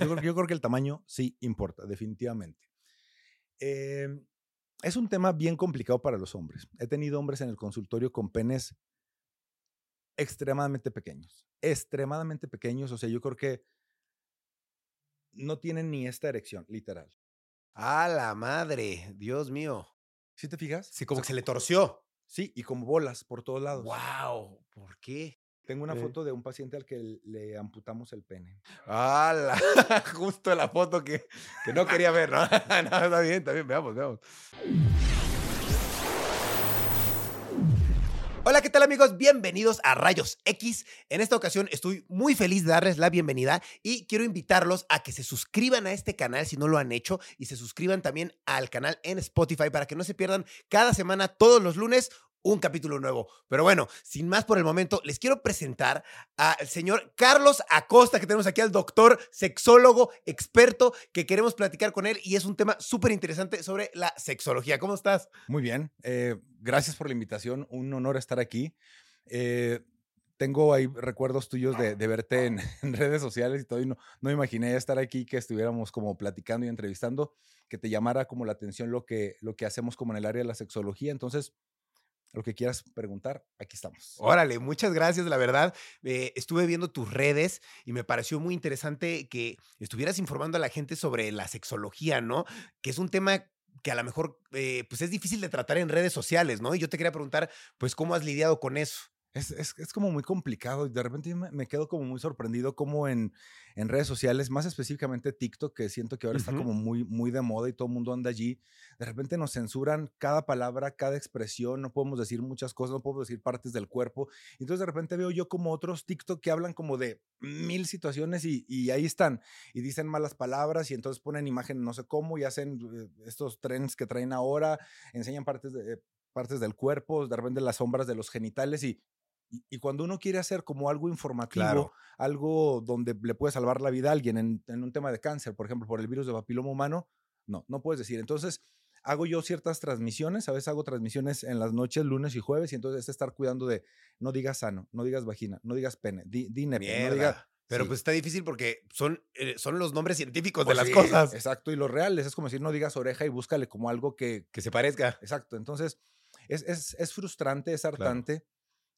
Yo creo, yo creo que el tamaño sí importa, definitivamente. Em, es un tema bien complicado para los hombres. He tenido hombres en el consultorio con penes extremadamente pequeños, extremadamente pequeños. O sea, yo creo que no tienen ni esta erección, literal. ¡A la madre! Dios mío. ¿Sí te fijas? Sí, como que se le torció. Sí, y como bolas por todos lados. ¡Wow! ¿Por qué? Tengo una foto de un paciente al que le amputamos el pene. ¡Hala! Justo la foto que, que no quería ver, ¿no? no, está bien, está bien, veamos, veamos. Hola, ¿qué tal amigos? Bienvenidos a Rayos X. En esta ocasión estoy muy feliz de darles la bienvenida y quiero invitarlos a que se suscriban a este canal si no lo han hecho y se suscriban también al canal en Spotify para que no se pierdan cada semana, todos los lunes, un capítulo nuevo. Pero bueno, sin más por el momento, les quiero presentar al señor Carlos Acosta, que tenemos aquí al doctor, sexólogo, experto, que queremos platicar con él y es un tema súper interesante sobre la sexología. ¿Cómo estás? Muy bien. eh, gracias por la invitación. Un honor estar aquí. Eh, tengo ahí recuerdos tuyos de, verte en, redes sociales y todo. Y no, no imaginé estar aquí, que estuviéramos como platicando y entrevistando, que te llamara como la atención lo que, lo que hacemos como en el área de la sexología. Entonces, lo que quieras preguntar, aquí estamos. Órale, muchas gracias, la verdad. eh, estuve viendo tus redes y me pareció muy interesante que estuvieras informando a la gente sobre la sexología, ¿no? Que es un tema que a lo mejor eh, pues es difícil de tratar en redes sociales, ¿no? Y yo te quería preguntar, pues, ¿cómo has lidiado con eso? Es, es, es como muy complicado y de repente me, me quedo como muy sorprendido como en, en redes sociales, más específicamente TikTok, que siento que ahora está como muy, muy de moda y todo el mundo anda allí. De repente nos censuran cada palabra, cada expresión, no podemos decir muchas cosas, no podemos decir partes del cuerpo. Entonces de repente veo yo como otros TikTok que hablan como de mil situaciones y, y ahí están y dicen malas palabras y entonces ponen imagen no sé cómo y hacen eh, estos trends que traen ahora, enseñan partes, de, eh, partes del cuerpo, de repente las sombras de los genitales y y, y cuando uno quiere hacer como algo informativo, Claro. algo donde le puede salvar la vida a alguien en, en un tema de cáncer, por ejemplo, por el virus de papiloma humano, no, no puedes decir. Entonces, hago yo ciertas transmisiones, a veces hago transmisiones en las noches, lunes y jueves, y entonces es estar cuidando de no digas sano, no digas vagina, no digas pene, di, di nepe, no digas... Mierda. Pero sí. pues está difícil porque son, eh, son los nombres científicos Pues de las sí, cosas. Exacto, y los reales, es como decir, no digas oreja y búscale como algo que, Que se parezca. Exacto, entonces es, es, es frustrante, es hartante.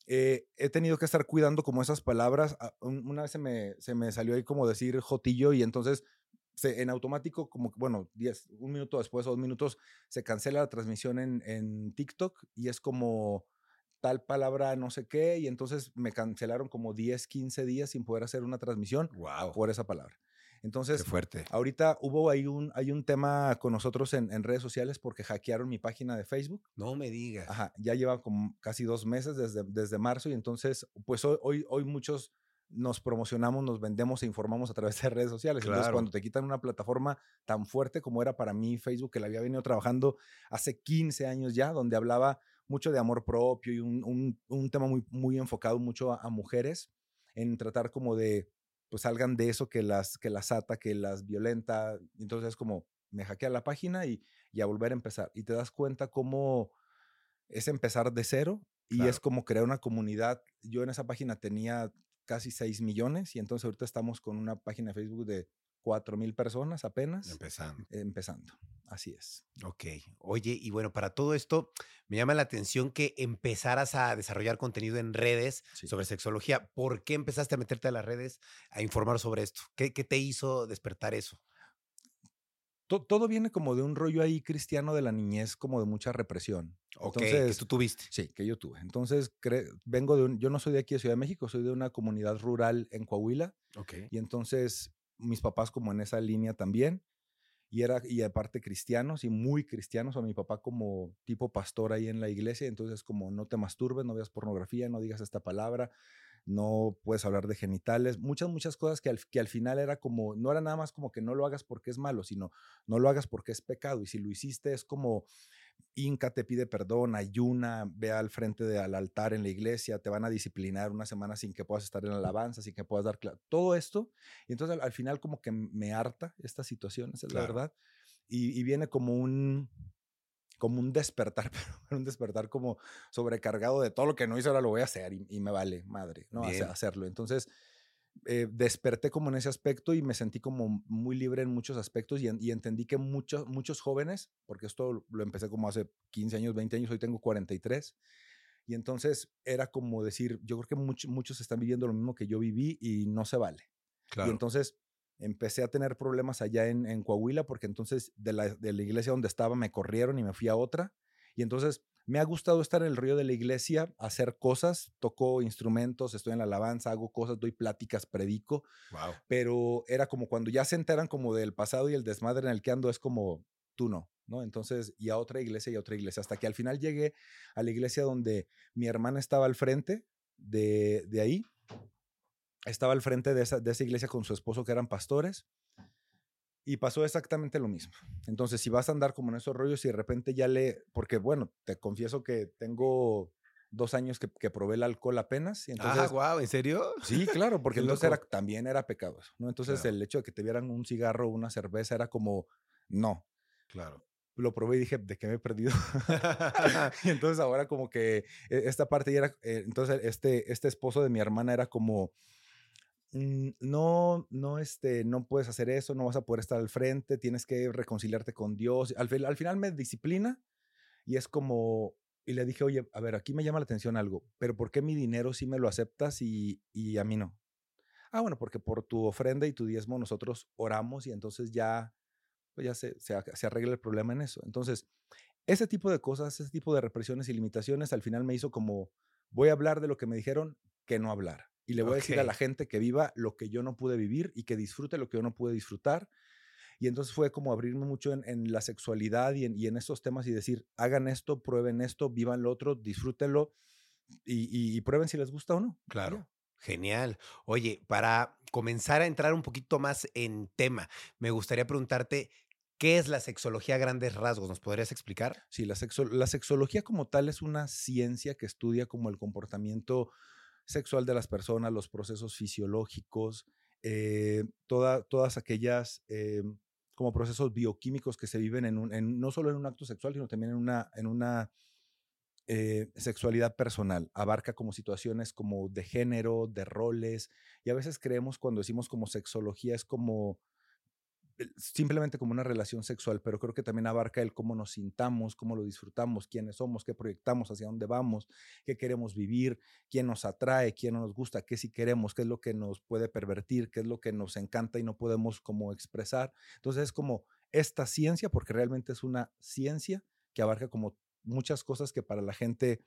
Eh, he tenido que estar cuidando como esas palabras. Ah, un- Una vez se me, se me salió ahí como decir jotillo y entonces se- en automático, como, que, bueno, 10, un minuto después o dos minutos, se cancela la transmisión en, en TikTok y es como tal palabra no sé qué y entonces me cancelaron como 10, 15 días sin poder hacer una transmisión Wow. por esa palabra. Entonces, Qué fuerte. ahorita hubo ahí un, hay un tema con nosotros en, en redes sociales porque hackearon mi página de Facebook. No me digas. Ajá, ya lleva como casi dos meses desde, desde marzo y entonces, pues hoy, hoy, hoy muchos nos promocionamos, nos vendemos e informamos a través de redes sociales. Entonces, Claro. cuando te quitan una plataforma tan fuerte como era para mí Facebook, que la había venido trabajando hace 15 años ya, donde hablaba mucho de amor propio y un, un- un tema muy, muy enfocado mucho a, a mujeres, en tratar como de, pues salgan de eso que las, que las ata, que las violenta. Entonces, es como, me hackea la página y, y a volver a empezar. Y te das cuenta cómo es empezar de cero y Claro. es como crear una comunidad. Yo en esa página tenía casi 6 millones y entonces ahorita estamos con una página de Facebook de 4 mil personas apenas Empezando. eh, empezando. Así es. Ok. Oye, y bueno, para todo esto, me llama la atención que empezaras a desarrollar contenido en redes Sí. sobre sexología. ¿Por qué empezaste a meterte a las redes a informar sobre esto? ¿Qué, qué te hizo despertar eso? To- todo viene como de un rollo ahí cristiano de la niñez, como de mucha represión. Ok, que tú tuviste. Sí, que yo tuve. Entonces, vengo de un, yo no soy de aquí de Ciudad de México, soy de una comunidad rural en Coahuila Ok. y entonces mis papás como en esa línea también y era y aparte cristianos y muy cristianos, a mi papá como tipo pastor ahí en la iglesia, entonces como no te masturbes, no veas pornografía, no digas esta palabra, no puedes hablar de genitales, muchas muchas cosas que al, que al final era como no era nada más como que no lo hagas porque es malo, sino no lo hagas porque es pecado y si lo hiciste es como Inca te pide perdón, ayuna, ve al frente del altar en la iglesia, te van a disciplinar una semana sin que puedas estar en alabanza, sin que puedas dar todo esto. Y entonces al, al final como que me harta esta situación, esa es la verdad. Y, y viene como un, como un despertar, pero un despertar como sobrecargado de todo lo que no hice, ahora lo voy a hacer y, y me vale, madre, ¿no? Hacerlo. Entonces eh, desperté como en ese aspecto y me sentí como muy libre en muchos aspectos y, y, entendí que muchos, muchos jóvenes, porque esto lo empecé como hace 15 años, 20 años, hoy tengo 43, y entonces era como decir, yo creo que muchos muchos están viviendo lo mismo que yo viví y no se vale. Claro. Y entonces empecé a tener problemas allá en, en Coahuila porque entonces de la, de la iglesia donde estaba me corrieron y me fui a otra. Y entonces me ha gustado estar en el río de la iglesia, hacer cosas, toco instrumentos, estoy en la alabanza, hago cosas, doy pláticas, predico. Wow. Pero era como cuando ya se enteran como del pasado y el desmadre en el que ando, es como tú no, ¿no? Entonces, y a otra iglesia y a otra iglesia, hasta que al final llegué a la iglesia donde mi hermana estaba al frente de, de ahí, estaba al frente de esa, de esa iglesia con su esposo que eran pastores. Y pasó exactamente lo mismo. Entonces, si vas a andar como en esos rollos y de repente ya le, porque bueno, te confieso que tengo dos años que, que probé el alcohol apenas. Y entonces, ah, wow, ¿en serio? Sí, claro, porque entonces era, también era pecado ¿no? Entonces el hecho de que te vieran un cigarro o una cerveza era como, no. Claro. Lo probé y dije, ¿de qué me he perdido? y entonces ahora como que e, esta parte ya era, eh, entonces este, este esposo de mi hermana era como, no, no, este, no puedes hacer eso, no vas a poder estar al frente, tienes que reconciliarte con Dios. Al, al final me disciplina y es como, y le dije, oye, a ver, aquí me llama la atención algo, pero ¿por qué mi dinero sí me lo aceptas y, y a mí no? Ah, bueno, porque por tu ofrenda y tu diezmo nosotros oramos y entonces ya, pues ya se, se, se arregla el problema en eso. Entonces, ese tipo de cosas, ese tipo de represiones y limitaciones al final me hizo como, voy a hablar de lo que me dijeron que no hablar. Y le voy a decir a la gente que viva lo que yo no pude vivir y que disfrute lo que yo no pude disfrutar. Y entonces fue como abrirme mucho en, la sexualidad y en, y en, estos temas y decir, hagan esto, prueben esto, vivan lo otro, disfrútenlo y, y, prueben si les gusta o no. Claro. Genial. Oye, para comenzar a entrar un poquito más en tema, me gustaría preguntarte, ¿qué es la sexología a grandes rasgos? ¿Nos podrías explicar? Sí, la, la sexología como tal es una ciencia que estudia como el comportamiento sexual de las personas, los procesos fisiológicos, eh, todas aquellas eh, como procesos bioquímicos que se viven en, un, no solo en un acto sexual, sino también en una, en una eh, sexualidad personal. Abarca como situaciones como de género, de roles, y a veces creemos cuando decimos como sexología es como simplemente como una relación sexual, pero creo que también abarca el cómo nos sintamos, cómo lo disfrutamos, quiénes somos, qué proyectamos, hacia dónde vamos, qué queremos vivir, quién nos atrae, quién no nos gusta, qué sí queremos, qué es lo que nos puede pervertir, qué es lo que nos encanta y no podemos como expresar. Entonces es como esta ciencia, porque realmente es una ciencia que abarca como muchas cosas que para la gente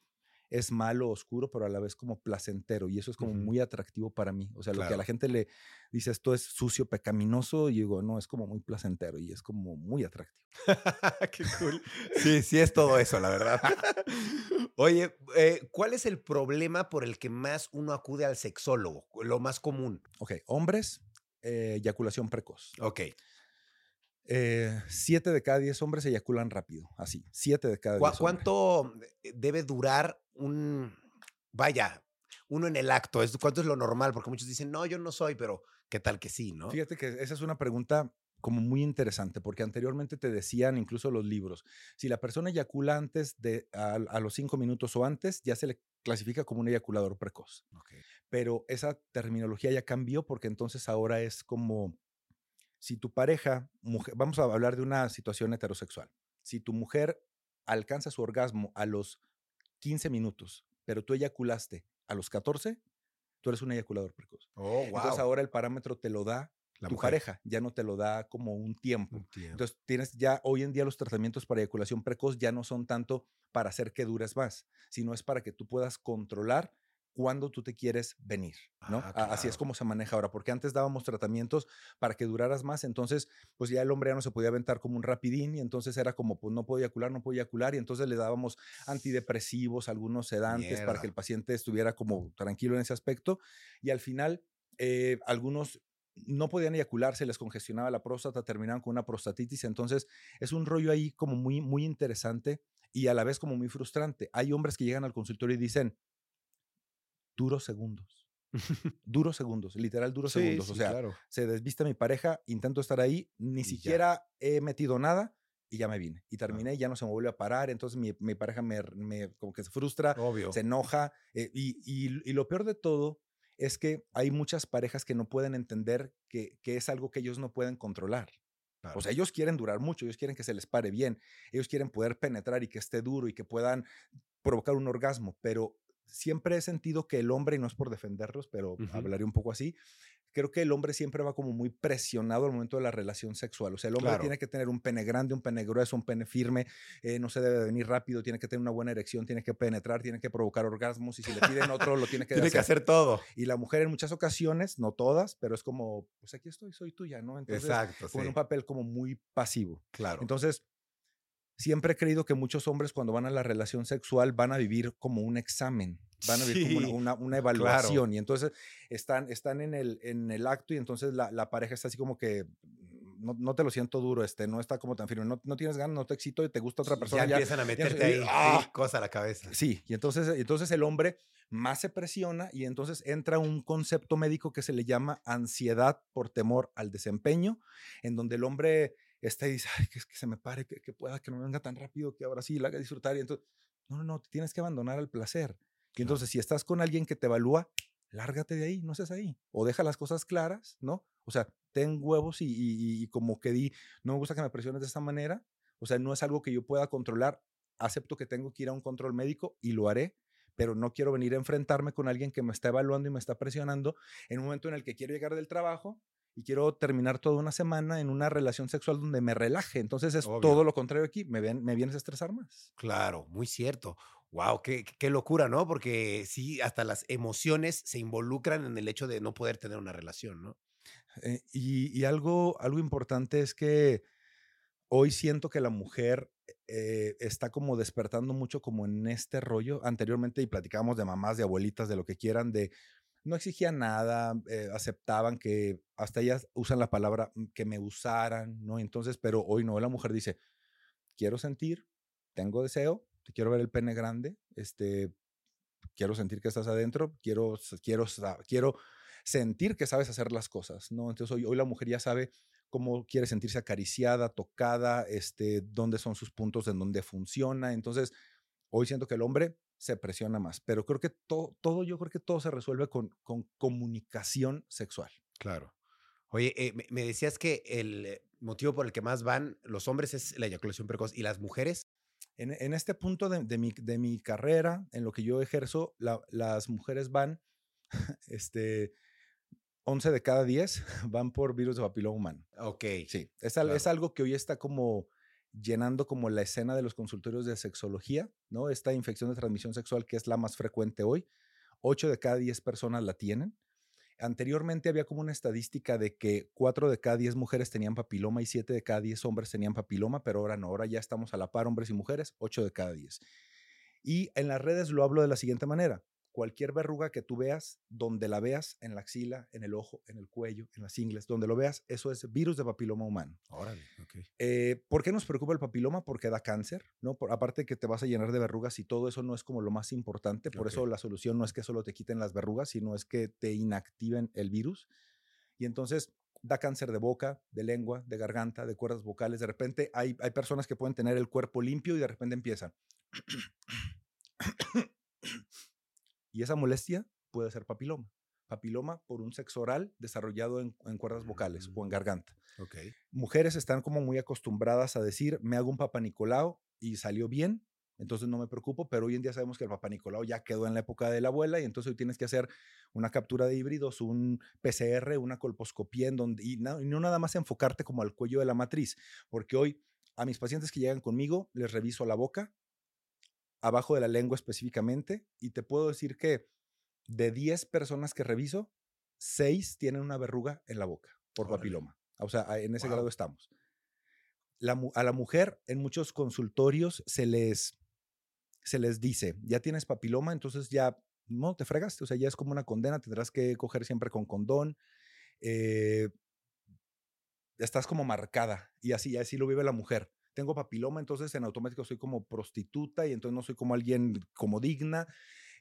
es malo, oscuro, pero a la vez como placentero. Y eso es como muy atractivo para mí. O sea, lo que a la gente le dice esto es sucio, pecaminoso, y digo, no, es como muy placentero y es como muy atractivo. Qué cool. Sí, sí es todo eso, la verdad. Oye, eh, ¿cuál es el problema por el que más uno acude al sexólogo? Lo más común. Ok, hombres, eh, eyaculación precoz. Ok. Eh, siete de cada diez hombres eyaculan rápido, así, siete de cada diez. ¿Cuánto debe durar un, vaya, uno en el acto? ¿Cuánto es lo normal? Porque muchos dicen, no, yo no soy, pero ¿qué tal que sí, no? Fíjate que esa es una pregunta como muy interesante, porque anteriormente te decían incluso los libros, si la persona eyacula antes de a, los cinco minutos o antes, ya se le clasifica como un eyaculador precoz. Pero esa terminología ya cambió porque entonces ahora es como si tu pareja, mujer, vamos a hablar de una situación heterosexual, si tu mujer alcanza su orgasmo a los 15 minutos, pero tú eyaculaste a los 14, tú eres un eyaculador precoz. Oh, Entonces ahora el parámetro te lo da tu pareja, ya no te lo da como un tiempo. un tiempo. Entonces tienes ya hoy en día los tratamientos para eyaculación precoz ya no son tanto para hacer que dures más, sino es para que tú puedas controlar cuándo tú te quieres venir, ¿no? Ah, así es como se maneja ahora, porque antes dábamos tratamientos para que duraras más, entonces pues ya el hombre ya no se podía aventar como un rapidín y entonces era como pues no podía eyacular, no podía eyacular y entonces le dábamos antidepresivos, algunos sedantes para que el paciente estuviera como tranquilo en ese aspecto y al final eh, algunos no podían eyacular, se les congestionaba la próstata, terminaban con una prostatitis, entonces es un rollo ahí como muy, muy interesante y a la vez como muy frustrante. Hay hombres que llegan al consultorio y dicen, duros segundos. duros segundos, literal duros segundos. o sea, se desviste mi pareja, intento estar ahí, ni siquiera he metido nada y ya me vine. Y terminé y ya no se me vuelve a parar. Entonces mi, pareja me, como que se frustra, se enoja. Eh, y, y, lo peor de todo es que hay muchas parejas que no pueden entender que, que es algo que ellos no pueden controlar. O sea, ellos quieren durar mucho, ellos quieren que se les pare bien, ellos quieren poder penetrar y que esté duro y que puedan provocar un orgasmo, pero siempre he sentido que el hombre, y no es por defenderlos, pero hablaré un poco así, creo que el hombre siempre va como muy presionado al momento de la relación sexual. O sea, el hombre tiene que tener un pene grande, un pene grueso, un pene firme, eh, no se debe venir rápido, tiene que tener una buena erección, tiene que penetrar, tiene que provocar orgasmos y si le piden otro, lo tiene que Tiene que hacer todo. Y la mujer en muchas ocasiones, no todas, pero es como, pues aquí estoy, soy tuya, ¿no? Entonces, Exacto. Con un papel como muy pasivo. Claro. Entonces, siempre he creído que muchos hombres cuando van a la relación sexual van a vivir como un examen, van a vivir como una, una, evaluación y entonces están, están en, el, en el acto y entonces la, la pareja está así como que no, no, te lo siento duro, este, no está como tan firme, no, no tienes ganas, no te excito y te gusta otra persona. Ya, empiezan a meterte ahí, ¡ah! cosa a la cabeza. Sí, y entonces, entonces el hombre más se presiona y entonces entra un concepto médico que se le llama ansiedad por temor al desempeño, en donde el hombre está y dice, Ay, que, que se me pare, que, que, pueda, que no venga tan rápido, que ahora sí la haga disfrutar. Y entonces, no, no, no, tienes que abandonar el placer. Y entonces, si estás con alguien que te evalúa, lárgate de ahí, no seas ahí. O deja las cosas claras, ¿no? O sea, ten huevos y, y, y, como que di, no me gusta que me presiones de esta manera. O sea, no es algo que yo pueda controlar. Acepto que tengo que ir a un control médico y lo haré, pero no quiero venir a enfrentarme con alguien que me está evaluando y me está presionando en un momento en el que quiero llegar del trabajo y quiero terminar toda una semana en una relación sexual donde me relaje. Entonces es todo lo contrario aquí, me, ven, me vienes a estresar más. Claro, muy cierto. Wow, qué, qué, locura, ¿no? Porque sí, hasta las emociones se involucran en el hecho de no poder tener una relación, ¿no? Eh, y, y algo, algo importante es que hoy siento que la mujer eh, está como despertando mucho como en este rollo. Anteriormente y platicábamos de mamás, de abuelitas, de lo que quieran, de no exigían nada, eh, aceptaban que hasta ellas usan la palabra mm, que me usaran, ¿no? Entonces, pero hoy no, la mujer dice, quiero sentir, tengo deseo, te quiero ver el pene grande, este, quiero sentir que estás adentro, quiero, quiero, quiero sentir que sabes hacer las cosas, ¿no? Entonces hoy, hoy la mujer ya sabe cómo quiere sentirse acariciada, tocada, este, dónde son sus puntos en donde funciona. Entonces, hoy siento que el hombre se presiona más. Pero creo que todo, todo yo creo que todo se resuelve con, con comunicación sexual. Claro. Oye, eh, me, decías que el motivo por el que más van los hombres es la eyaculación precoz y las mujeres. En, en este punto de, de, mi, de, mi, carrera, en lo que yo ejerzo, la, las mujeres van, este, 11 de cada 10 van por virus de papiloma humano. Ok. Sí, es, claro. es algo que hoy está como llenando como la escena de los consultorios de sexología, ¿no? Esta infección de transmisión sexual que es la más frecuente hoy. 8 de cada 10 personas la tienen. Anteriormente había como una estadística de que 4 de cada 10 mujeres tenían papiloma y 7 de cada 10 hombres tenían papiloma, pero ahora no, ahora ya estamos a la par hombres y mujeres, 8 de cada 10. Y en las redes lo hablo de la siguiente manera cualquier verruga que tú veas, donde la veas, en la axila, en el ojo, en el cuello, en las ingles, donde lo veas, eso es virus de papiloma humano. Órale, ok. Eh, ¿Por qué nos preocupa el papiloma? Porque da cáncer, ¿no? Por, aparte que te vas a llenar de verrugas y todo eso no es como lo más importante, por okay. eso la solución no es que solo te quiten las verrugas, sino es que te inactiven el virus. Y entonces da cáncer de boca, de lengua, de garganta, de cuerdas vocales. De repente hay, hay personas que pueden tener el cuerpo limpio y de repente empiezan. Y esa molestia puede ser papiloma. Papiloma por un sexo oral desarrollado en, en cuerdas vocales o en garganta. Okay. Mujeres están como muy acostumbradas a decir, me hago un papanicolao y salió bien, entonces no me preocupo, pero hoy en día sabemos que el papanicolao ya quedó en la época de la abuela y entonces hoy tienes que hacer una captura de híbridos, un PCR, una colposcopía en donde, y y no nada más enfocarte como al cuello de la matriz, porque hoy a mis pacientes que llegan conmigo les reviso la boca, abajo de la lengua específicamente, y te puedo decir que de 10 personas que reviso, 6 tienen una verruga en la boca por papiloma. O sea, en ese wow. grado estamos. La, a la mujer en muchos consultorios se les, se les dice, ya tienes papiloma, entonces ya no te fregaste, o sea, ya es como una condena, tendrás que coger siempre con condón. Eh, estás como marcada y así, así lo vive la mujer tengo papiloma, entonces en automático soy como prostituta y entonces no soy como alguien como digna.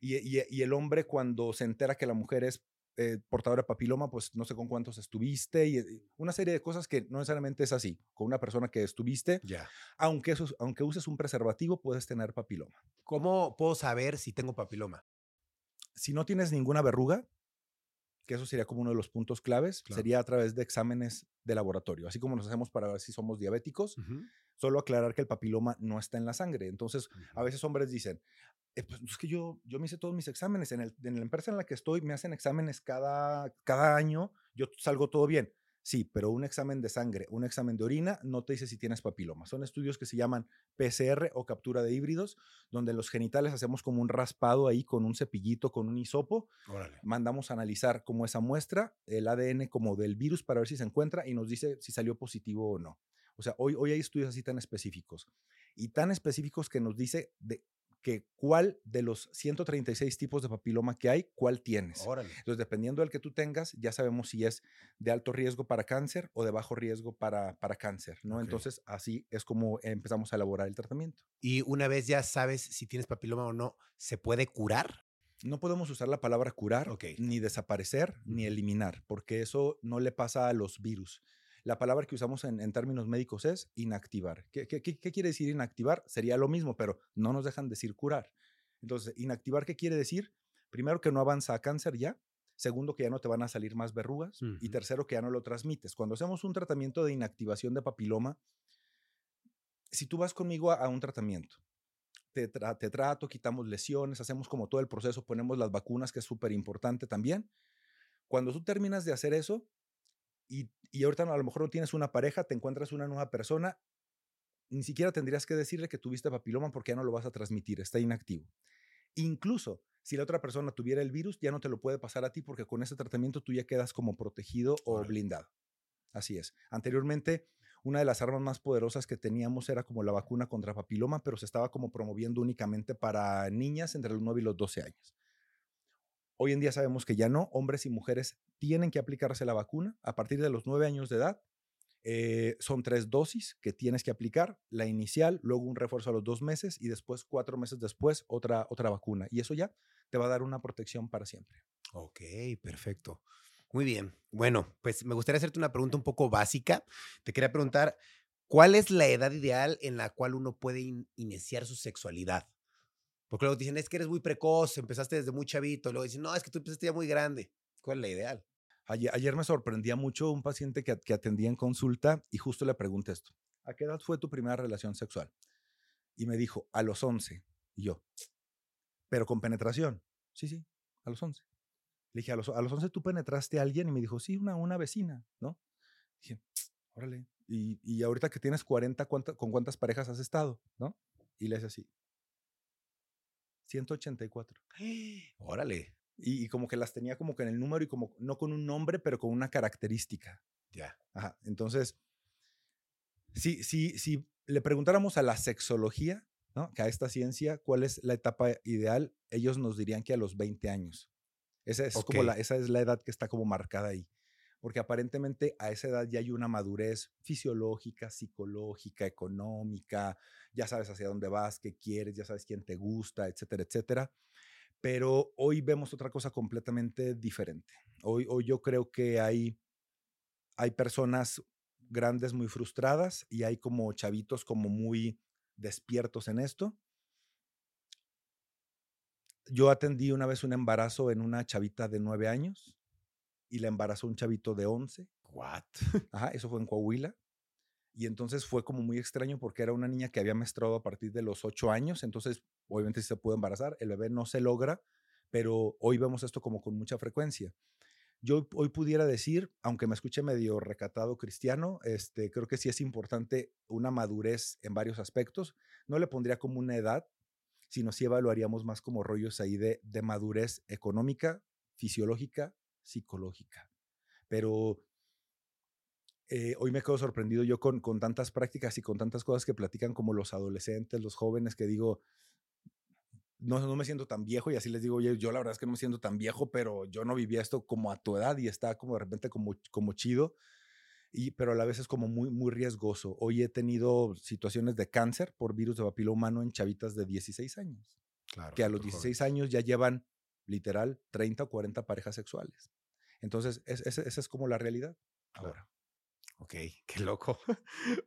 Y, y, y el hombre cuando se entera que la mujer es eh, portadora de papiloma, pues no sé con cuántos estuviste y, y, una serie de cosas que no necesariamente es así. Con una persona que estuviste, yeah. aunque, eso, aunque uses un preservativo, puedes tener papiloma. ¿Cómo puedo saber si tengo papiloma? Si no tienes ninguna verruga, que eso sería como uno de los puntos claves, Claro. sería a través de exámenes de laboratorio, así como nos hacemos para ver si somos diabéticos, solo aclarar que el papiloma no está en la sangre. Entonces, a veces hombres dicen, "Eh, pues es que yo, yo me hice todos mis exámenes, en, el, en la empresa en la que estoy me hacen exámenes cada, cada año, yo salgo todo bien. Sí, pero un examen de sangre, un examen de orina no te dice si tienes papiloma. Son estudios que se llaman PCR o captura de híbridos, donde los genitales hacemos como un raspado ahí con un cepillito, con un hisopo, Órale. mandamos a analizar como esa muestra, el ADN como del virus para ver si se encuentra y nos dice si salió positivo o no. O sea, hoy, hoy hay estudios así tan específicos y tan específicos que nos dice de que cuál de los 136 tipos de papiloma que hay, cuál tienes. Órale. Entonces, dependiendo del que tú tengas, ya sabemos si es de alto riesgo para cáncer o de bajo riesgo para, para cáncer, ¿no? Entonces, así es como empezamos a elaborar el tratamiento. Y una vez ya sabes si tienes papiloma o no, ¿se puede curar? No podemos usar la palabra curar, Ok. ni desaparecer, ni eliminar, porque eso no le pasa a los virus. La palabra que usamos en, en términos médicos es inactivar. ¿Qué, qué- quiere decir inactivar? Sería lo mismo, pero no nos dejan decir curar. Entonces, inactivar, ¿qué quiere decir? Primero, que no avanza a cáncer ya. Segundo, que ya no te van a salir más verrugas. Y tercero, que ya no lo transmites. Cuando hacemos un tratamiento de inactivación de papiloma, si tú vas conmigo a, a un tratamiento, te, tra- te trato, quitamos lesiones, hacemos como todo el proceso, ponemos las vacunas, que es súper importante también. Cuando tú terminas de hacer eso y, y ahorita a lo mejor no tienes una pareja, te encuentras una nueva persona, ni siquiera tendrías que decirle que tuviste papiloma porque ya no lo vas a transmitir, está inactivo. Incluso si la otra persona tuviera el virus, ya no te lo puede pasar a ti porque con ese tratamiento tú ya quedas como protegido o blindado. Así es. Anteriormente, una de las armas más poderosas que teníamos era como la vacuna contra papiloma, pero se estaba como promoviendo únicamente para niñas entre los 9 y los 12 años. Hoy en día sabemos que ya no, hombres y mujeres tienen que aplicarse la vacuna a partir de los 9 años de edad. Eh, son tres dosis que tienes que aplicar, la inicial, luego un refuerzo a los dos meses y después, cuatro meses después, otra, otra vacuna. Y eso ya te va a dar una protección para siempre. Ok, perfecto. Muy bien. Bueno, pues me gustaría hacerte una pregunta un poco básica. Te quería preguntar, ¿cuál es la edad ideal en la cual uno puede in- iniciar su sexualidad? Porque luego te dicen, es que eres muy precoz, empezaste desde muy chavito. Luego dicen, no, es que tú empezaste ya muy grande. ¿Cuál es la ideal? Ayer, ayer me sorprendía mucho un paciente que, que atendía en consulta y justo le pregunté esto. ¿A qué edad fue tu primera relación sexual? Y me dijo, a los 11. Y yo, pero con penetración. Sí, sí, a los 11. Le dije, ¿a los, a los 11 tú penetraste a alguien? Y me dijo, sí, una, una vecina, ¿no? Dije, órale. Y, y ahorita que tienes 40, ¿cuánta- ¿con cuántas parejas has estado? ¿No? Y le hace así. 184. Órale. Y, y como que las tenía como que en el número y como no con un nombre, pero con una característica. Ya. Ajá. Entonces, si, si, si le preguntáramos a la sexología, ¿no? que a esta ciencia, cuál es la etapa ideal, ellos nos dirían que a los 20 años. Esa es, como la, esa es la edad que está como marcada ahí. Porque aparentemente a esa edad ya hay una madurez fisiológica, psicológica, económica, ya sabes hacia dónde vas, qué quieres, ya sabes quién te gusta, etcétera, etcétera. Pero hoy vemos otra cosa completamente diferente. Hoy, hoy yo creo que hay, hay personas grandes muy frustradas y hay como chavitos como muy despiertos en esto. Yo atendí una vez un embarazo en una chavita de nueve años y la embarazó un chavito de 11. What? Ajá, eso fue en Coahuila. Y entonces fue como muy extraño porque era una niña que había menstruado a partir de los ocho años, entonces obviamente sí se pudo embarazar, el bebé no se logra, pero hoy vemos esto como con mucha frecuencia. Yo hoy pudiera decir, aunque me escuche medio recatado cristiano, este, creo que sí es importante una madurez en varios aspectos. No le pondría como una edad, sino sí evaluaríamos más como rollos ahí de, de madurez económica, fisiológica, psicológica. Pero eh, hoy me quedo sorprendido yo con, con tantas prácticas y con tantas cosas que platican como los adolescentes, los jóvenes, que digo, no, no me siento tan viejo y así les digo, oye, yo la verdad es que no me siento tan viejo, pero yo no vivía esto como a tu edad y está como de repente como, como chido, y, pero a la vez es como muy, muy riesgoso. Hoy he tenido situaciones de cáncer por virus de papiloma humano en chavitas de 16 años, Claro. que a los 16 años ya llevan literal 30 o 40 parejas sexuales. Entonces, es- es- esa es como la realidad Claro. ahora. Ok, qué loco.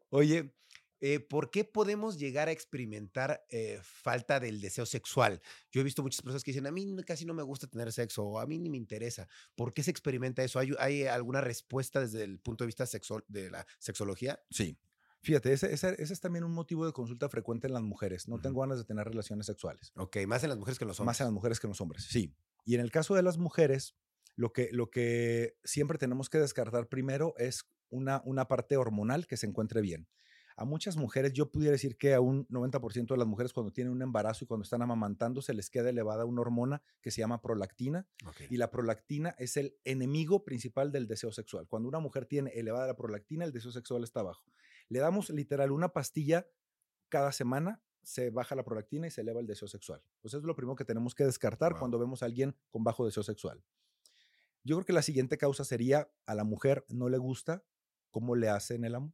Oye, Eh, ¿Por qué podemos llegar a experimentar eh, falta del deseo sexual? Yo he visto muchas personas que dicen, a mí casi no me gusta tener sexo o a mí ni me interesa. ¿Por qué se experimenta eso? ¿Hay, hay alguna respuesta desde el punto de vista sexual de la sexología? Sí. Fíjate, ese, ese, es también un motivo de consulta frecuente en las mujeres. No tengo ganas de tener relaciones sexuales. Ok, más en las mujeres que en los hombres. Más en las mujeres que en los hombres, sí. Y en el caso de las mujeres, lo que, lo que siempre tenemos que descartar primero es una, una parte hormonal que se encuentre bien a muchas mujeres, yo pudiera decir que a un 90% de las mujeres cuando tienen un embarazo y cuando están amamantando se les queda elevada una hormona que se llama prolactina y la prolactina es el enemigo principal del deseo sexual. Cuando una mujer tiene elevada la prolactina, el deseo sexual está bajo. Le damos literal una pastilla cada semana se baja la prolactina y se eleva el deseo sexual. Pues eso es lo primero que tenemos que descartar cuando vemos a alguien con bajo deseo sexual. Yo creo que la siguiente causa sería a la mujer no le gusta cómo le hacen el amor.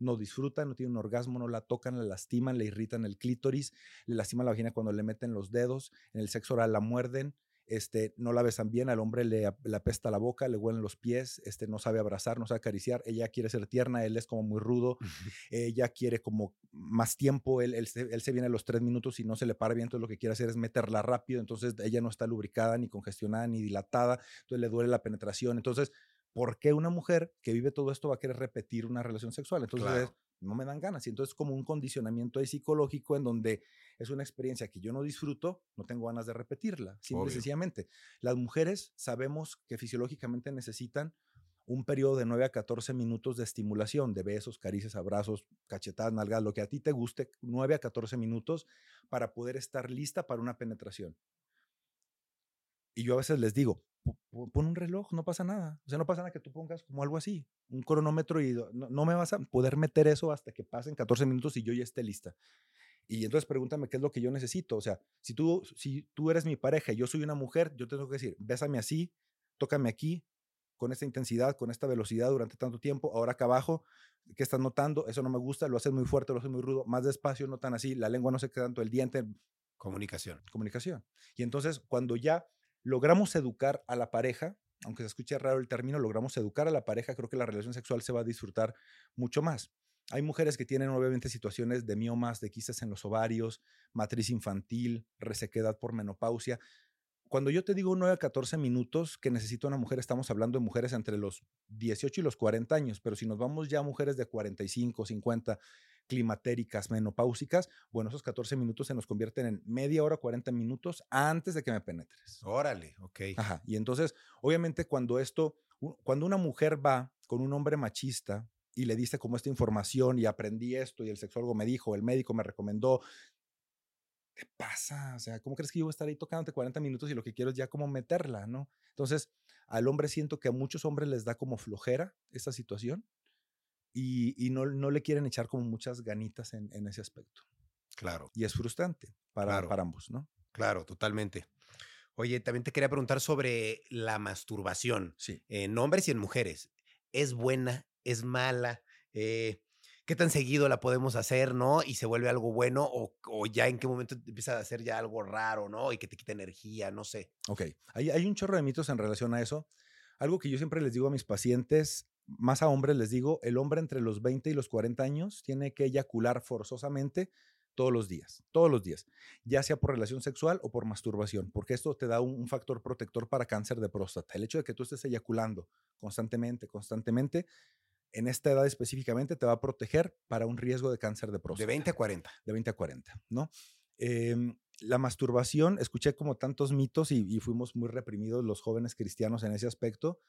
No disfrutan, no tienen un orgasmo, no la tocan, la lastiman, le irritan el clítoris, le lastiman la vagina cuando le meten los dedos, en el sexo oral la muerden, este, no la besan bien, al hombre le, apesta la boca, le huelen los pies, este, no sabe abrazar, no sabe acariciar, ella quiere ser tierna, él es como muy rudo, ella quiere como más tiempo, él, él, se viene a los tres minutos y no se le para bien, entonces lo que quiere hacer es meterla rápido, entonces ella no está lubricada, ni congestionada, ni dilatada, entonces le duele la penetración, entonces ¿por qué una mujer que vive todo esto va a querer repetir una relación sexual? Entonces, no me dan ganas. Y entonces, como un condicionamiento ahí psicológico en donde es una experiencia que yo no disfruto, no tengo ganas de repetirla, simple y sencillamente. Las mujeres sabemos que fisiológicamente necesitan un periodo de 9 a 14 minutos de estimulación, de besos, caricias, abrazos, cachetadas, nalgas, lo que a ti te guste, 9 a 14 minutos para poder estar lista para una penetración. Y yo a veces les digo, pon un reloj, no pasa nada. O sea, no pasa nada que tú pongas como algo así, un cronómetro y no, me vas a poder meter eso hasta que pasen 14 minutos y yo ya esté lista. Y entonces pregúntame qué es lo que yo necesito. O sea, si tú, si tú eres mi pareja y yo soy una mujer, yo tengo que decir, bésame así, tócame aquí, con esta intensidad, con esta velocidad durante tanto tiempo. Ahora acá abajo, ¿qué estás notando? Eso no me gusta, lo haces muy fuerte, lo haces muy rudo, más despacio, no tan así, la lengua no se queda tanto, el diente. Comunicación. Comunicación. Y entonces, cuando ya logramos educar a la pareja, aunque se escuche raro el término, logramos educar a la pareja, creo que la relación sexual se va a disfrutar mucho más. Hay mujeres que tienen obviamente situaciones de miomas, de quistes en los ovarios, matriz infantil, resequedad por menopausia. Cuando yo te digo 9 a 14 minutos que necesita una mujer, estamos hablando de mujeres entre los 18 y los 40 años, pero si nos vamos ya a mujeres de 45, 50, climatéricas, menopáusicas, bueno, esos 14 minutos se nos convierten en media hora, 40 minutos antes de que me penetres. Órale, ok. Ajá. Y entonces, obviamente, cuando esto, cuando una mujer va con un hombre machista y le dice como esta información y aprendí esto y el sexólogo me dijo, el médico me recomendó, ¿qué pasa? O sea, ¿cómo crees que yo voy a estar ahí tocándote 40 minutos y lo que quiero es ya como meterla, ¿no? Entonces, al hombre siento que a muchos hombres les da como flojera esta situación y, no, no, le quieren echar como muchas ganitas en, ese aspecto. Claro. Y es frustrante para, para ambos, ¿no? Claro, totalmente. Oye, también te quería preguntar sobre la masturbación. Sí. En hombres y en mujeres. ¿Es buena? ¿Es mala? Eh, ¿Qué tan seguido la podemos hacer, no? Y se vuelve algo bueno o, o, ya en qué momento empieza a ser ya algo raro, ¿no? Y que te quita energía, no sé. Ok, hay, hay un chorro de mitos en relación a eso. Algo que yo siempre les digo a mis pacientes más a hombres les digo, el hombre entre los 20 y los 40 años tiene que eyacular forzosamente todos los días, todos los días, ya sea por relación sexual o por masturbación, porque esto te da un, factor protector para cáncer de próstata. El hecho de que tú estés eyaculando constantemente, constantemente, en esta edad específicamente te va a proteger para un riesgo de cáncer de próstata. De 20 a 40. De 20 a 40, ¿no? Em, la masturbación, escuché como tantos mitos y, fuimos muy reprimidos los jóvenes cristianos en ese aspecto,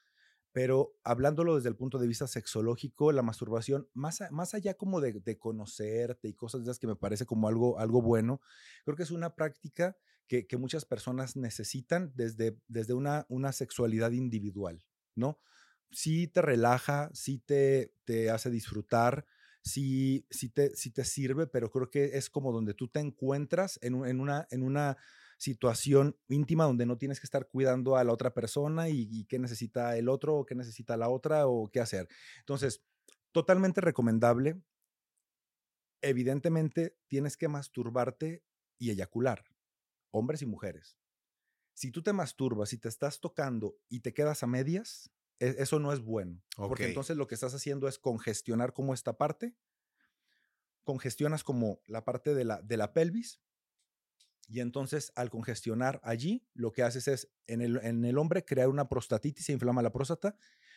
pero hablándolo desde el punto de vista sexológico, la masturbación, más, más allá como de, conocerte y cosas de esas que me parece como algo, algo bueno, creo que es una práctica que, muchas personas necesitan desde, desde una, una sexualidad individual, ¿no? Sí te relaja, sí te, te hace disfrutar, sí, sí, te, sí te sirve, pero creo que es como donde tú te encuentras en, en, en una situación íntima donde no tienes que estar cuidando a la otra persona y, qué necesita el otro o qué necesita la otra o qué hacer. Entonces, totalmente recomendable. Evidentemente, tienes que masturbarte y eyacular, hombres y mujeres. Si tú te masturbas y te estás tocando y te quedas a medias, e, eso no es bueno. Porque entonces lo que estás haciendo es congestionar como esta parte congestionas como la parte de la, de la pelvis y entonces al congestionar allí, lo que haces es en el, en el hombre crear una prostatitis, se inflama la próstata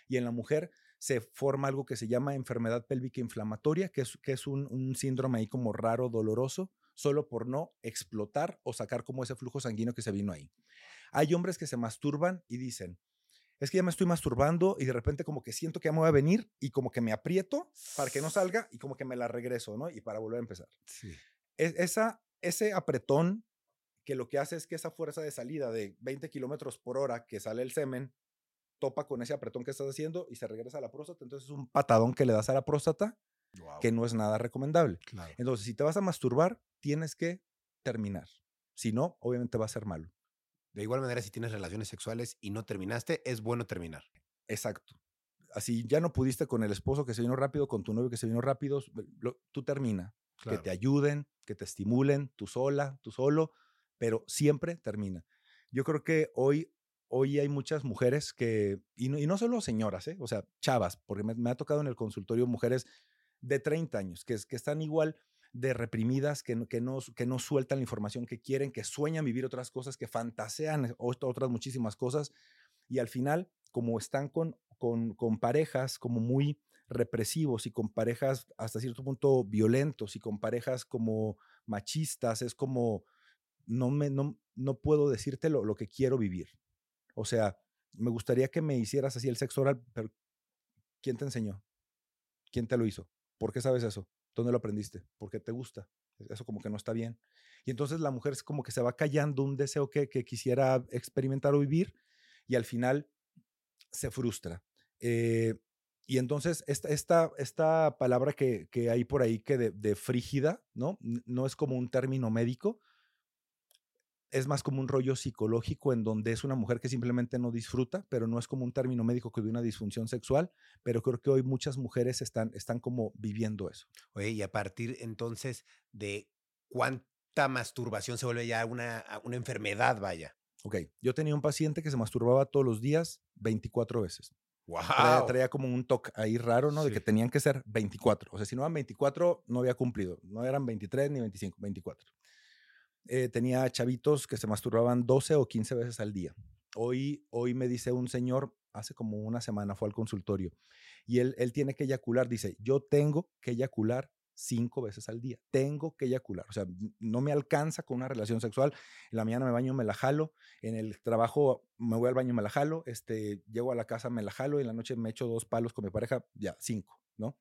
y en la mujer se forma algo que se llama enfermedad pélvica inflamatoria, que es, que es un, un síndrome ahí como raro, doloroso, solo por no explotar o sacar como ese flujo sanguíneo que se vino ahí. Hay hombres que se masturban y dicen, es que ya me estoy masturbando y de repente como que siento que ya me va a venir y como que me aprieto para que no salga y como que me la regreso, ¿no? Y para volver a empezar. Sí. Es- esa, ese apretón que lo que hace es que esa fuerza de salida de 20 kilómetros por hora que sale el semen topa con ese apretón que estás haciendo y se regresa a la próstata. Entonces es un patadón que le das a la próstata que no es nada recomendable. Claro. Entonces, si te vas a masturbar, tienes que terminar. Si no, obviamente va a ser malo. De igual manera, si tienes relaciones sexuales y no terminaste, es bueno terminar. Exacto. Así ya no pudiste con el esposo que se vino rápido, con tu novio que se vino rápido, lo- tú termina. Que te ayuden, que te estimulen, tú sola, tú solo, pero siempre termina. Yo creo que hoy, hoy hay muchas mujeres que, y no, y no solo señoras, ¿eh? o sea, chavas, porque me, me ha tocado en el consultorio mujeres de 30 años, que, que están igual de reprimidas, que, que, no, que no sueltan la información que quieren, que sueñan vivir otras cosas, que fantasean ot- otras muchísimas cosas, y al final, como están con, con, con parejas como muy represivos y con parejas hasta cierto punto violentos y con parejas como machistas, es como, no, me, no, no puedo decirte lo, lo que quiero vivir. O sea, me gustaría que me hicieras así el sexo oral, pero ¿quién te enseñó? ¿Quién te lo hizo? ¿Por qué sabes eso? ¿Dónde lo aprendiste? ¿Por qué te gusta? Eso como que no está bien. Y entonces la mujer es como que se va callando un deseo que, que quisiera experimentar o vivir y al final se frustra. Eh, y entonces esta, esta, esta palabra que, que hay por ahí que de, de frígida, ¿no? No es como un término médico, es más como un rollo psicológico en donde es una mujer que simplemente no disfruta, pero no es como un término médico que de una disfunción sexual, pero creo que hoy muchas mujeres están, están como viviendo eso. Oye, y a partir entonces de cuánta masturbación se vuelve ya una, una enfermedad, vaya. Ok, yo tenía un paciente que se masturbaba todos los días 24 veces. ¡Wow! Traía, traía como un toque ahí raro, ¿no? De que tenían que ser 24. O sea, si no eran 24, no había cumplido. No eran 23 ni 25, 24. Eh, tenía chavitos que se masturbaban 12 o 15 veces al día. Hoy, hoy me dice un señor, hace como una semana fue al consultorio, y él, él tiene que eyacular. Dice, yo tengo que eyacular cinco veces al día. Tengo que eyacular. O sea, no me alcanza con una relación sexual. En la mañana me baño, me la jalo. En el trabajo me voy al baño, me la jalo. Este, llego a la casa, me la jalo. Y en la noche me echo dos palos con mi pareja. Ya, cinco, ¿no?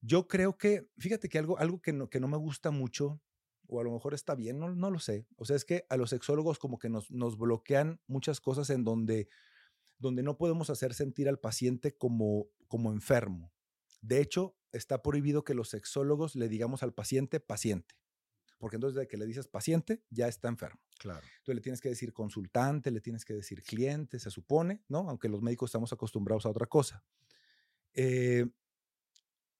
Yo creo que, fíjate que algo, algo que, no, que no me gusta mucho, o a lo mejor está bien, no, no lo sé. O sea, es que a los sexólogos como que nos, nos bloquean muchas cosas en donde, donde no podemos hacer sentir al paciente como, como enfermo. De hecho, está prohibido que los sexólogos le digamos al paciente paciente, porque entonces de que le dices paciente ya está enfermo. Claro. Entonces le tienes que decir consultante, le tienes que decir cliente, se supone, ¿no? Aunque los médicos estamos acostumbrados a otra cosa. Eh,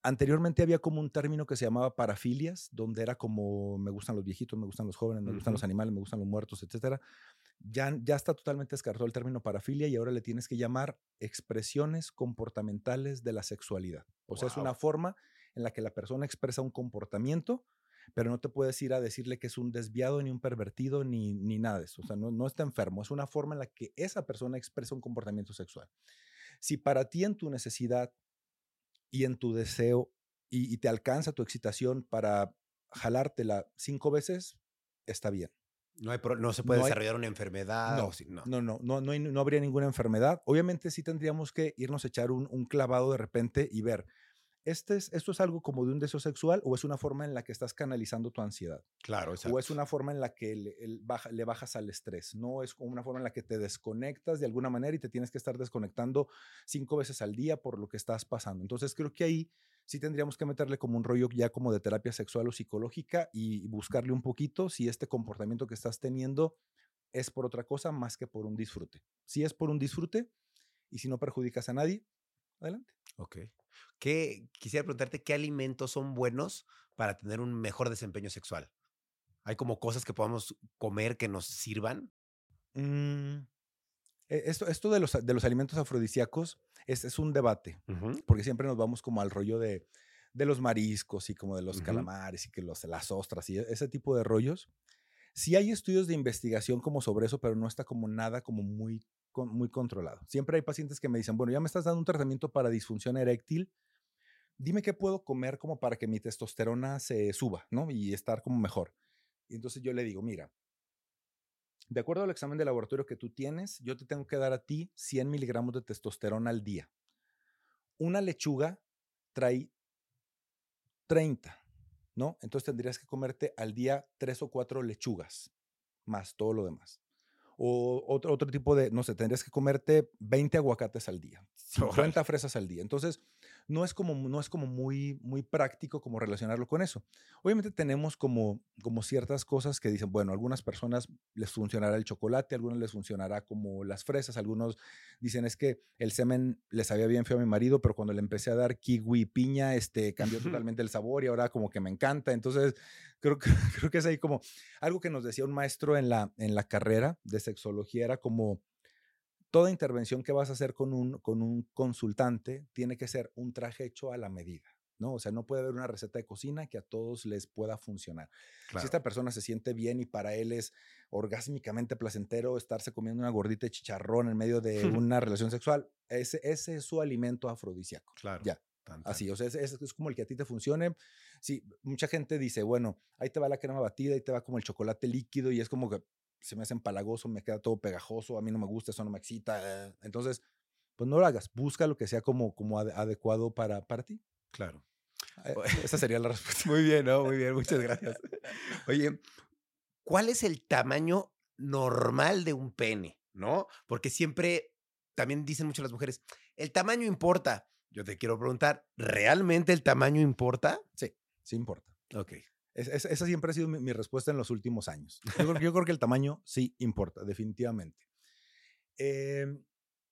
anteriormente había como un término que se llamaba parafilias, donde era como me gustan los viejitos, me gustan los jóvenes, me gustan los animales, me gustan los muertos, etcétera. Ya, ya está totalmente descartado el término parafilia y ahora le tienes que llamar expresiones comportamentales de la sexualidad. O sea, es una forma en la que la persona expresa un comportamiento, pero no te puedes ir a decirle que es un desviado, ni un pervertido, ni, ni nada de eso. O sea, no, no está enfermo. Es una forma en la que esa persona expresa un comportamiento sexual. Si para ti en tu necesidad y en tu deseo y, y te alcanza tu excitación para jalártela cinco veces, está bien. No, hay pro- no se puede No hay- desarrollar una enfermedad. No, si- no. No, no, no, no, hay- no habría ninguna enfermedad. Obviamente sí tendríamos que irnos a echar un, un clavado de repente y ver, este es, ¿esto es algo como de un deseo sexual o es una forma en la que estás canalizando tu ansiedad? Claro, exacto. O es una forma en la que le, el baja- le bajas al estrés, no es como una forma en la que te desconectas de alguna manera y te tienes que estar desconectando cinco veces al día por lo que estás pasando. Entonces creo que ahí sí tendríamos que meterle como un rollo ya como de terapia sexual o psicológica y buscarle un poquito si este comportamiento que estás teniendo es por otra cosa más que por un disfrute. Si es por un disfrute y si no perjudicas a nadie, adelante. Ok. ¿Qué, quisiera preguntarte qué alimentos son buenos para tener un mejor desempeño sexual. ¿Hay como cosas que podamos comer que nos sirvan? Mm, e- esto, esto de, los, de los alimentos afrodisíacos es, es un debate. Porque siempre nos vamos como al rollo de, de los mariscos y como de los calamares y que los, las ostras y ese tipo de rollos. Sí hay estudios de investigación como sobre eso, pero no está como nada como muy, muy controlado. Siempre hay pacientes que me dicen, bueno, ya me estás dando un tratamiento para disfunción eréctil, dime qué puedo comer como para que mi testosterona se suba, ¿no? Y estar como mejor. Entonces yo le digo, mira, de acuerdo al examen de laboratorio que tú tienes, yo te tengo que dar a ti 100 miligramos de testosterona al día. Una lechuga trae 30, ¿no? Entonces tendrías que comerte al día tres o cuatro lechugas, más todo lo demás. O otro, otro tipo de, no sé, tendrías que comerte 20 aguacates al día, 50 fresas al día. Entonces, no es como, no es como muy, muy práctico como relacionarlo con eso. Obviamente tenemos como, como ciertas cosas que dicen, bueno, algunas personas les funcionará el chocolate, a algunas les funcionará como las fresas, algunos dicen es que el semen les sabía bien feo a mi marido, pero cuando le empecé a dar kiwi piña, este, cambió totalmente el sabor y ahora como que me encanta. Entonces, creo que, creo que es ahí como algo que nos decía un maestro en la, en la carrera de sexología, era como toda intervención que vas a hacer con un, con un consultante tiene que ser un traje hecho a la medida. ¿no? O sea, no puede haber una receta de cocina que a todos les pueda funcionar. Si esta persona se siente bien y para él es orgásmicamente placentero estarse comiendo una gordita de chicharrón en medio de una relación sexual, ese, ese, es su alimento afrodisíaco. Claro. Ya. Así, o sea, es, es, como el que a ti te funcione. Sí, mucha gente dice, bueno, ahí te va la crema batida, ahí te va como el chocolate líquido y es como que se me hace empalagoso, me queda todo pegajoso, a mí no me gusta, eso no me excita. Eh, entonces, pues no lo hagas, busca lo que sea como, como adecuado para, para ti. Claro. Eh, esa sería la respuesta. Muy bien, ¿no? Muy bien, muchas gracias. Oye, ¿cuál es el tamaño normal de un pene? ¿No? Porque siempre, también dicen mucho las mujeres, el tamaño importa. Yo te quiero preguntar, ¿realmente el tamaño importa? Sí, sí importa. Ok esa siempre ha sido mi, respuesta en los últimos años. Yo creo, que el tamaño sí importa, definitivamente. Em,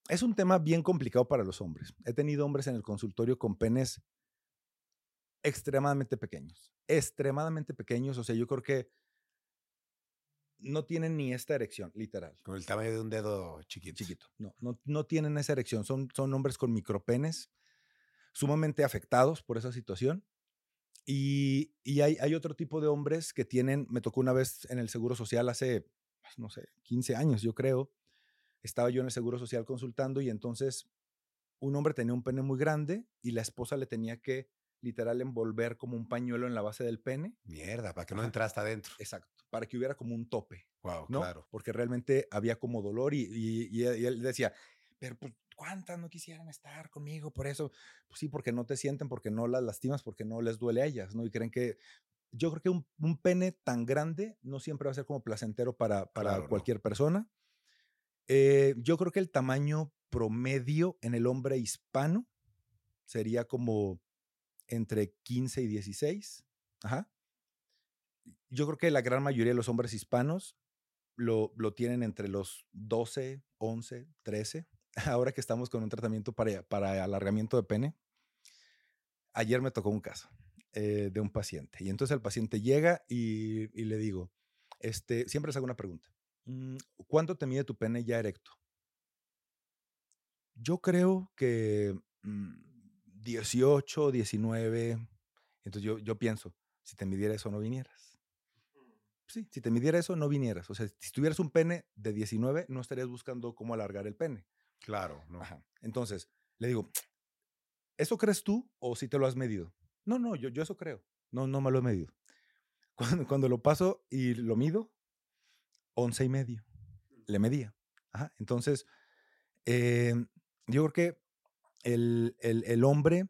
es un tema bien complicado para los hombres. He tenido hombres en el consultorio con penes extremadamente pequeños, extremadamente pequeños. O sea, yo creo que no tienen ni esta erección, literal. Con el tamaño de un dedo chiquito. Chiquito. No, no, no tienen esa erección. Son, son hombres con micropenes, sumamente afectados por esa situación. Y, hay, hay, otro tipo de hombres que tienen, me tocó una vez en el Seguro Social hace, pues, no sé, 15 años, yo creo. Estaba yo en el Seguro Social consultando y entonces un hombre tenía un pene muy grande y la esposa le tenía que literal envolver como un pañuelo en la base del pene. Mierda, para que no entraste adentro. Exacto, para que hubiera como un tope. Wow, ¿no? claro. Porque realmente había como dolor y, y él decía, pero pues ¿cuántas no quisieran estar conmigo por eso? Pues sí, porque no te sienten, porque no las lastimas, porque no les duele a ellas, ¿no? Y creen que yo creo que un, pene tan grande no siempre va a ser como placentero para, para cualquier persona. Eh, yo creo que el tamaño promedio en el hombre hispano sería como entre 15 y 16. Ajá. Yo creo que la gran mayoría de los hombres hispanos lo, lo tienen entre los 12, 11, 13 ahora que estamos con un tratamiento para, para alargamiento de pene, ayer me tocó un caso eh, de un paciente. Y entonces el paciente llega y, le digo, este, siempre les hago una pregunta. Mm, ¿Cuánto te mide tu pene ya erecto? Yo creo que 18, mm, 19. Entonces yo, yo pienso, si te midiera eso, no vinieras. Sí, si te midiera eso, no vinieras. O sea, si tuvieras un pene de 19, no estarías buscando cómo alargar el pene. Claro, ¿no? Entonces, le digo, ¿eso crees tú o si te lo has medido? No, no, yo, yo eso creo. No, no me lo he medido. Cuando, cuando lo paso y lo mido, once y medio. Le medía. Ajá. Entonces, em, yo creo que el, el, el, hombre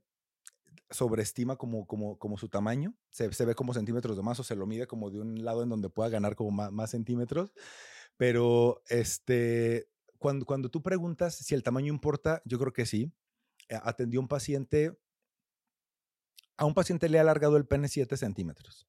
sobreestima como, como, como su tamaño, se, se, ve como centímetros de más o se lo mide como de un lado en donde pueda ganar como más, más centímetros, pero este, cuando, cuando tú preguntas si el tamaño importa, yo creo que sí. Eh, atendió un paciente, a un paciente le ha alargado el pene 7 centímetros.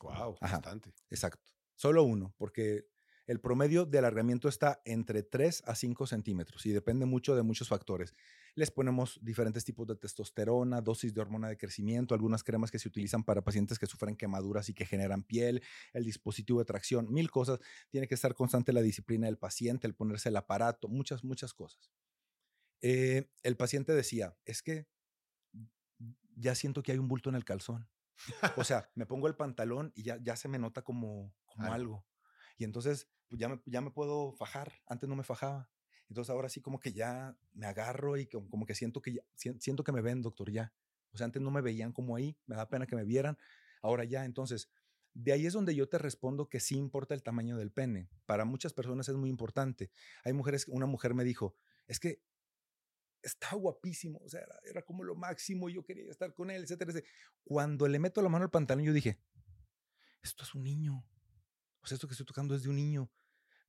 Wow, bastante. Exacto. Solo uno, porque el promedio de alargamiento está entre 3 a 5 centímetros y depende mucho de muchos factores. Les ponemos diferentes tipos de testosterona, dosis de hormona de crecimiento, algunas cremas que se utilizan para pacientes que sufren quemaduras y que generan piel, el dispositivo de tracción, mil cosas. Tiene que estar constante la disciplina del paciente, el ponerse el aparato, muchas, muchas cosas. Eh, el paciente decía, es que ya siento que hay un bulto en el calzón. O sea, me pongo el pantalón y ya, ya se me nota como, como Algo. algo. Y entonces pues ya, me, ya me puedo fajar. Antes no me fajaba. Entonces ahora sí como que ya me agarro y como, como que siento que ya, sien- siento que me ven, doctor, ya. O sea, antes no me veían como ahí, me da pena que me vieran. Ahora ya, entonces, de ahí es donde yo te respondo que sí importa el tamaño del pene. Para muchas personas es muy importante. Hay mujeres, una mujer me dijo, es que está guapísimo, o sea, era, era como lo máximo, yo quería estar con él, etcétera, etcétera. Cuando le meto la mano al pantalón, yo dije, esto es un niño. Sea, esto que estoy tocando es de un niño.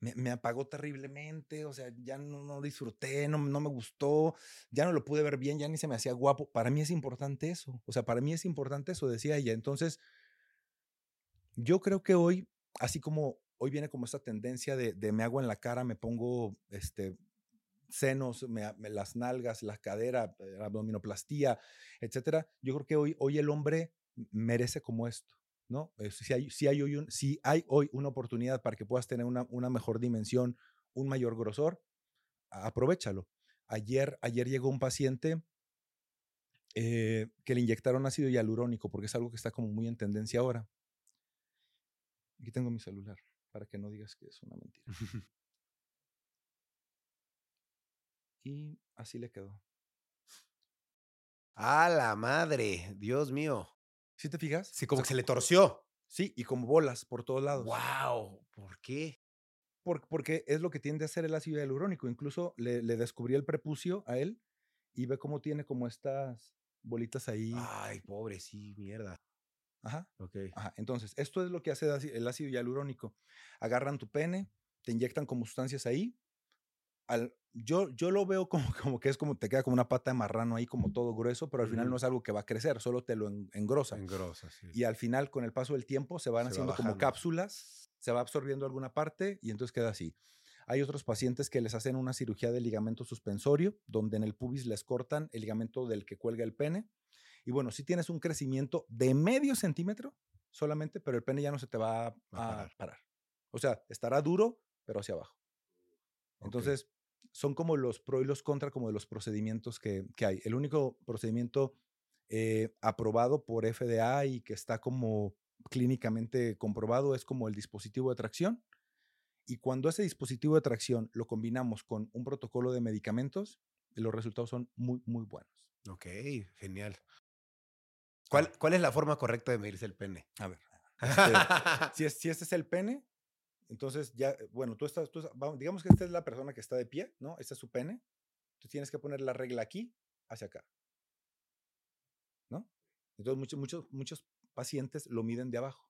Me, apagó terriblemente, o sea, ya no, no disfruté, no, no me gustó, ya no lo pude ver bien, ya ni se me hacía guapo. Para mí es importante eso, o sea, para mí es importante eso, decía ella. Entonces, yo creo que hoy, así como hoy viene como esta tendencia de, me hago en la cara, me pongo este, senos, las nalgas, la cadera, eh, la abdominoplastía, etcétera. Yo creo que hoy, hoy el hombre merece como esto, ¿no? Eh, si, hay, si, hay hoy un- si hay hoy una oportunidad para que puedas tener una, una mejor dimensión, un mayor grosor, aprovechalo. Ayer, ayer llegó un paciente eh, que le inyectaron ácido hialurónico porque es algo que está como muy en tendencia ahora. Aquí tengo mi celular para que no digas que es una mentira. Y así le quedó. ¡A la madre! Dios mío. ¿Sí te fijas? Sí, como O que se le torció. Sí, y como bolas por todos lados. ¡Wow! ¿Por qué? Por- porque es lo que tiende a hacer el ácido hialurónico. Incluso le, le descubrí el prepucio a él y ve cómo tiene como estas bolitas ahí. Ay, pobre, sí, mierda. Ajá. Ok. Ajá, entonces, esto es lo que hace el ácido hialurónico. Agarran tu pene, te inyectan como sustancias ahí. Al, yo, yo lo veo como, como que es como te queda como una pata de marrano ahí, como todo grueso, pero al final Ujú. no es algo que va a crecer, solo te lo en- engrosa. Engrosa, sí. Y al final, con el paso del tiempo, se van Se va haciendo como bajando. cápsulas, se va absorbiendo alguna parte y entonces queda así. Hay otros pacientes que les hacen una cirugía de ligamento suspensorio, donde en el pubis les cortan el ligamento del que cuelga el pene. Y bueno, si tienes un crecimiento de medio centímetro solamente, pero el pene ya no se te va a, parar. parar. O sea, estará duro, pero hacia abajo. Entonces, son como los pro y los contra, como de los procedimientos que, que hay. El único procedimiento eh, aprobado por FDA y que está como clínicamente comprobado es como el dispositivo de tracción. Y cuando ese dispositivo de tracción lo combinamos con un protocolo de medicamentos, los resultados son muy, muy buenos. Ok, genial. ¿Cuál, ¿Cuál es la forma correcta de medirse el pene? A ver, si, es, si este es el pene, entonces ya, eh, bueno, tú estás, tú, vamos, digamos que esta es la persona que está de pie, ¿no? Este es su pene. Tú tienes que poner la regla aquí hacia acá. ¿No? Entonces muchos, muchos, muchos pacientes lo miden de abajo.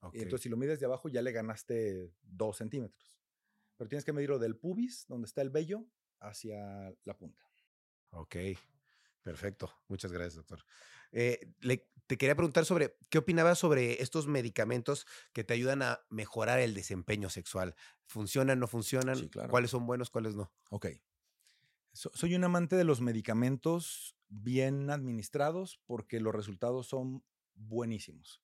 Ok, Y entonces si lo mides de abajo ya le ganaste dos centímetros. Pero tienes que medirlo del pubis, donde está el vello, hacia la punta. ok, perfecto. Muchas gracias, doctor. Eh, le- te quería preguntar sobre, ¿qué opinabas sobre estos medicamentos que te ayudan a mejorar el desempeño sexual? ¿Funcionan, no funcionan? Sí, claro. ¿Cuáles son buenos, cuáles no? Ok. So- soy un amante de los medicamentos bien administrados porque los resultados son buenísimos.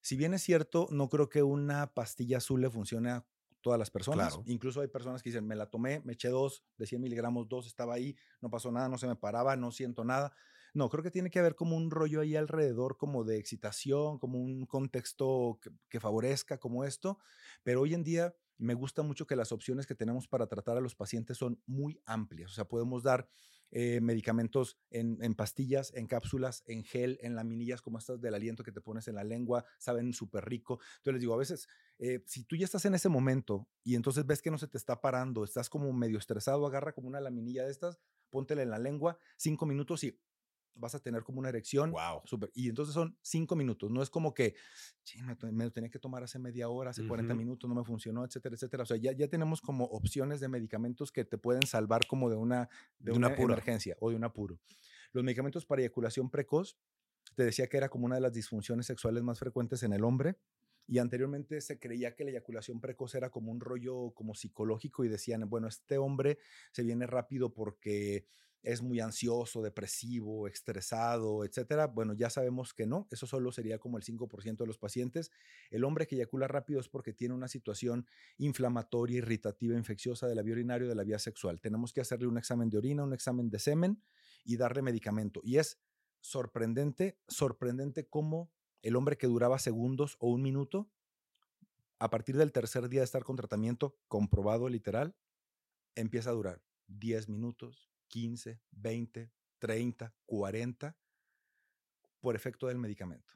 Si bien es cierto, no creo que una pastilla azul le funcione a todas las personas. Claro. Incluso hay personas que dicen, me la tomé, me eché dos de 100 miligramos, dos estaba ahí, no pasó nada, no se me paraba, no siento nada. No, creo que tiene que haber como un rollo ahí alrededor, como de excitación, como un contexto que, que favorezca como esto. Pero hoy en día me gusta mucho que las opciones que tenemos para tratar a los pacientes son muy amplias. O sea, podemos dar eh, medicamentos en, en pastillas, en cápsulas, en gel, en laminillas como estas del aliento que te pones en la lengua, saben súper rico. Entonces les digo, a veces, eh, si tú ya estás en ese momento y entonces ves que no se te está parando, estás como medio estresado, agarra como una laminilla de estas, póntela en la lengua, cinco minutos y vas a tener como una erección. Wow. Súper. Y entonces son cinco minutos. No es como que, "Chin, me, me lo tenía que tomar hace media hora, hace 40 Ujú. minutos, no me funcionó, etcétera, etcétera. O sea, ya, ya tenemos como opciones de medicamentos que te pueden salvar como de una, de De un una apuro. emergencia o de un apuro. Los medicamentos para eyaculación precoz, te decía que era como una de las disfunciones sexuales más frecuentes en el hombre. Y anteriormente se creía que la eyaculación precoz era como un rollo como psicológico y decían, bueno, este hombre se viene rápido porque es muy ansioso, depresivo, estresado, etcétera. Bueno, ya sabemos que no, eso solo sería como el 5% de los pacientes. El hombre que eyacula rápido es porque tiene una situación inflamatoria, irritativa, infecciosa de la vía urinaria o de la vía sexual. Tenemos que hacerle un examen de orina, un examen de semen y darle medicamento. Y es sorprendente, sorprendente cómo el hombre que duraba segundos o un minuto, a partir del tercer día de estar con tratamiento, comprobado literal, empieza a durar 10 minutos, 15, 20, 30, 40, por efecto del medicamento.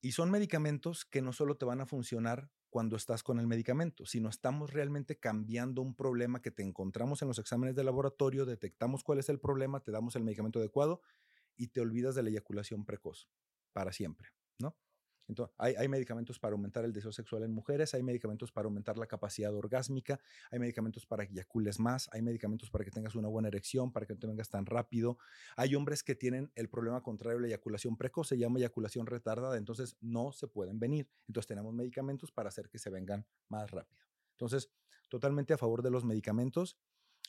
Y son medicamentos que no solo te van a funcionar cuando estás con el medicamento, sino estamos realmente cambiando un problema que te encontramos en los exámenes de laboratorio, detectamos cuál es el problema, te damos el medicamento adecuado y te olvidas de la eyaculación precoz para siempre. Entonces, hay, medicamentos para aumentar el deseo sexual en mujeres, hay medicamentos para aumentar la capacidad orgásmica, hay medicamentos para que eyacules más, hay medicamentos para que tengas una buena erección, para que no te vengas tan rápido. Hay hombres que tienen el problema contrario la eyaculación precoz, se llama eyaculación retardada, entonces no se pueden venir. Entonces tenemos medicamentos para hacer que se vengan más rápido. Entonces, totalmente a favor de los medicamentos.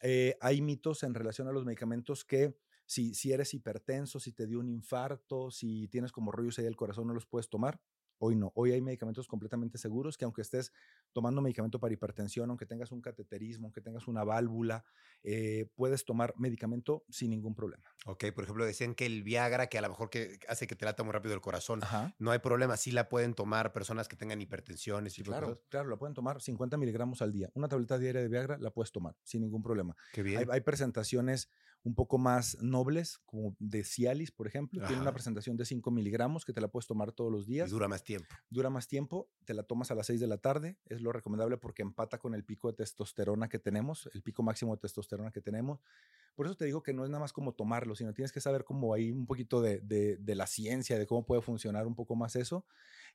Eh, hay mitos en relación a los medicamentos que si, si eres hipertenso, si te dio un infarto, si tienes como rollos ahí del corazón, no los puedes tomar. Hoy no, hoy hay medicamentos completamente seguros que aunque estés tomando medicamento para hipertensión, aunque tengas un cateterismo, aunque tengas una válvula, eh, puedes tomar medicamento sin ningún problema. Ok, por ejemplo, decían que el Viagra, que a lo mejor que hace que te lata muy rápido el corazón, no hay problema, sí la pueden tomar personas que tengan hipertensiones Claro, claro, la pueden tomar 50 miligramos al día. Una tableta diaria de Viagra la puedes tomar sin ningún problema. Qué bien. Hay, presentaciones un poco más nobles, como de Cialis, por ejemplo. Tiene una presentación de 5 miligramos que te la puedes tomar todos los días. Y dura más tiempo. Dura más tiempo, te la tomas a las 6 de la tarde, es lo recomendable porque empata con el pico de testosterona que tenemos, el pico máximo de testosterona que tenemos. Por eso te digo que no es nada más como tomarlo, sino tienes que saber cómo hay un poquito de, de la ciencia, de cómo puede funcionar un poco más eso.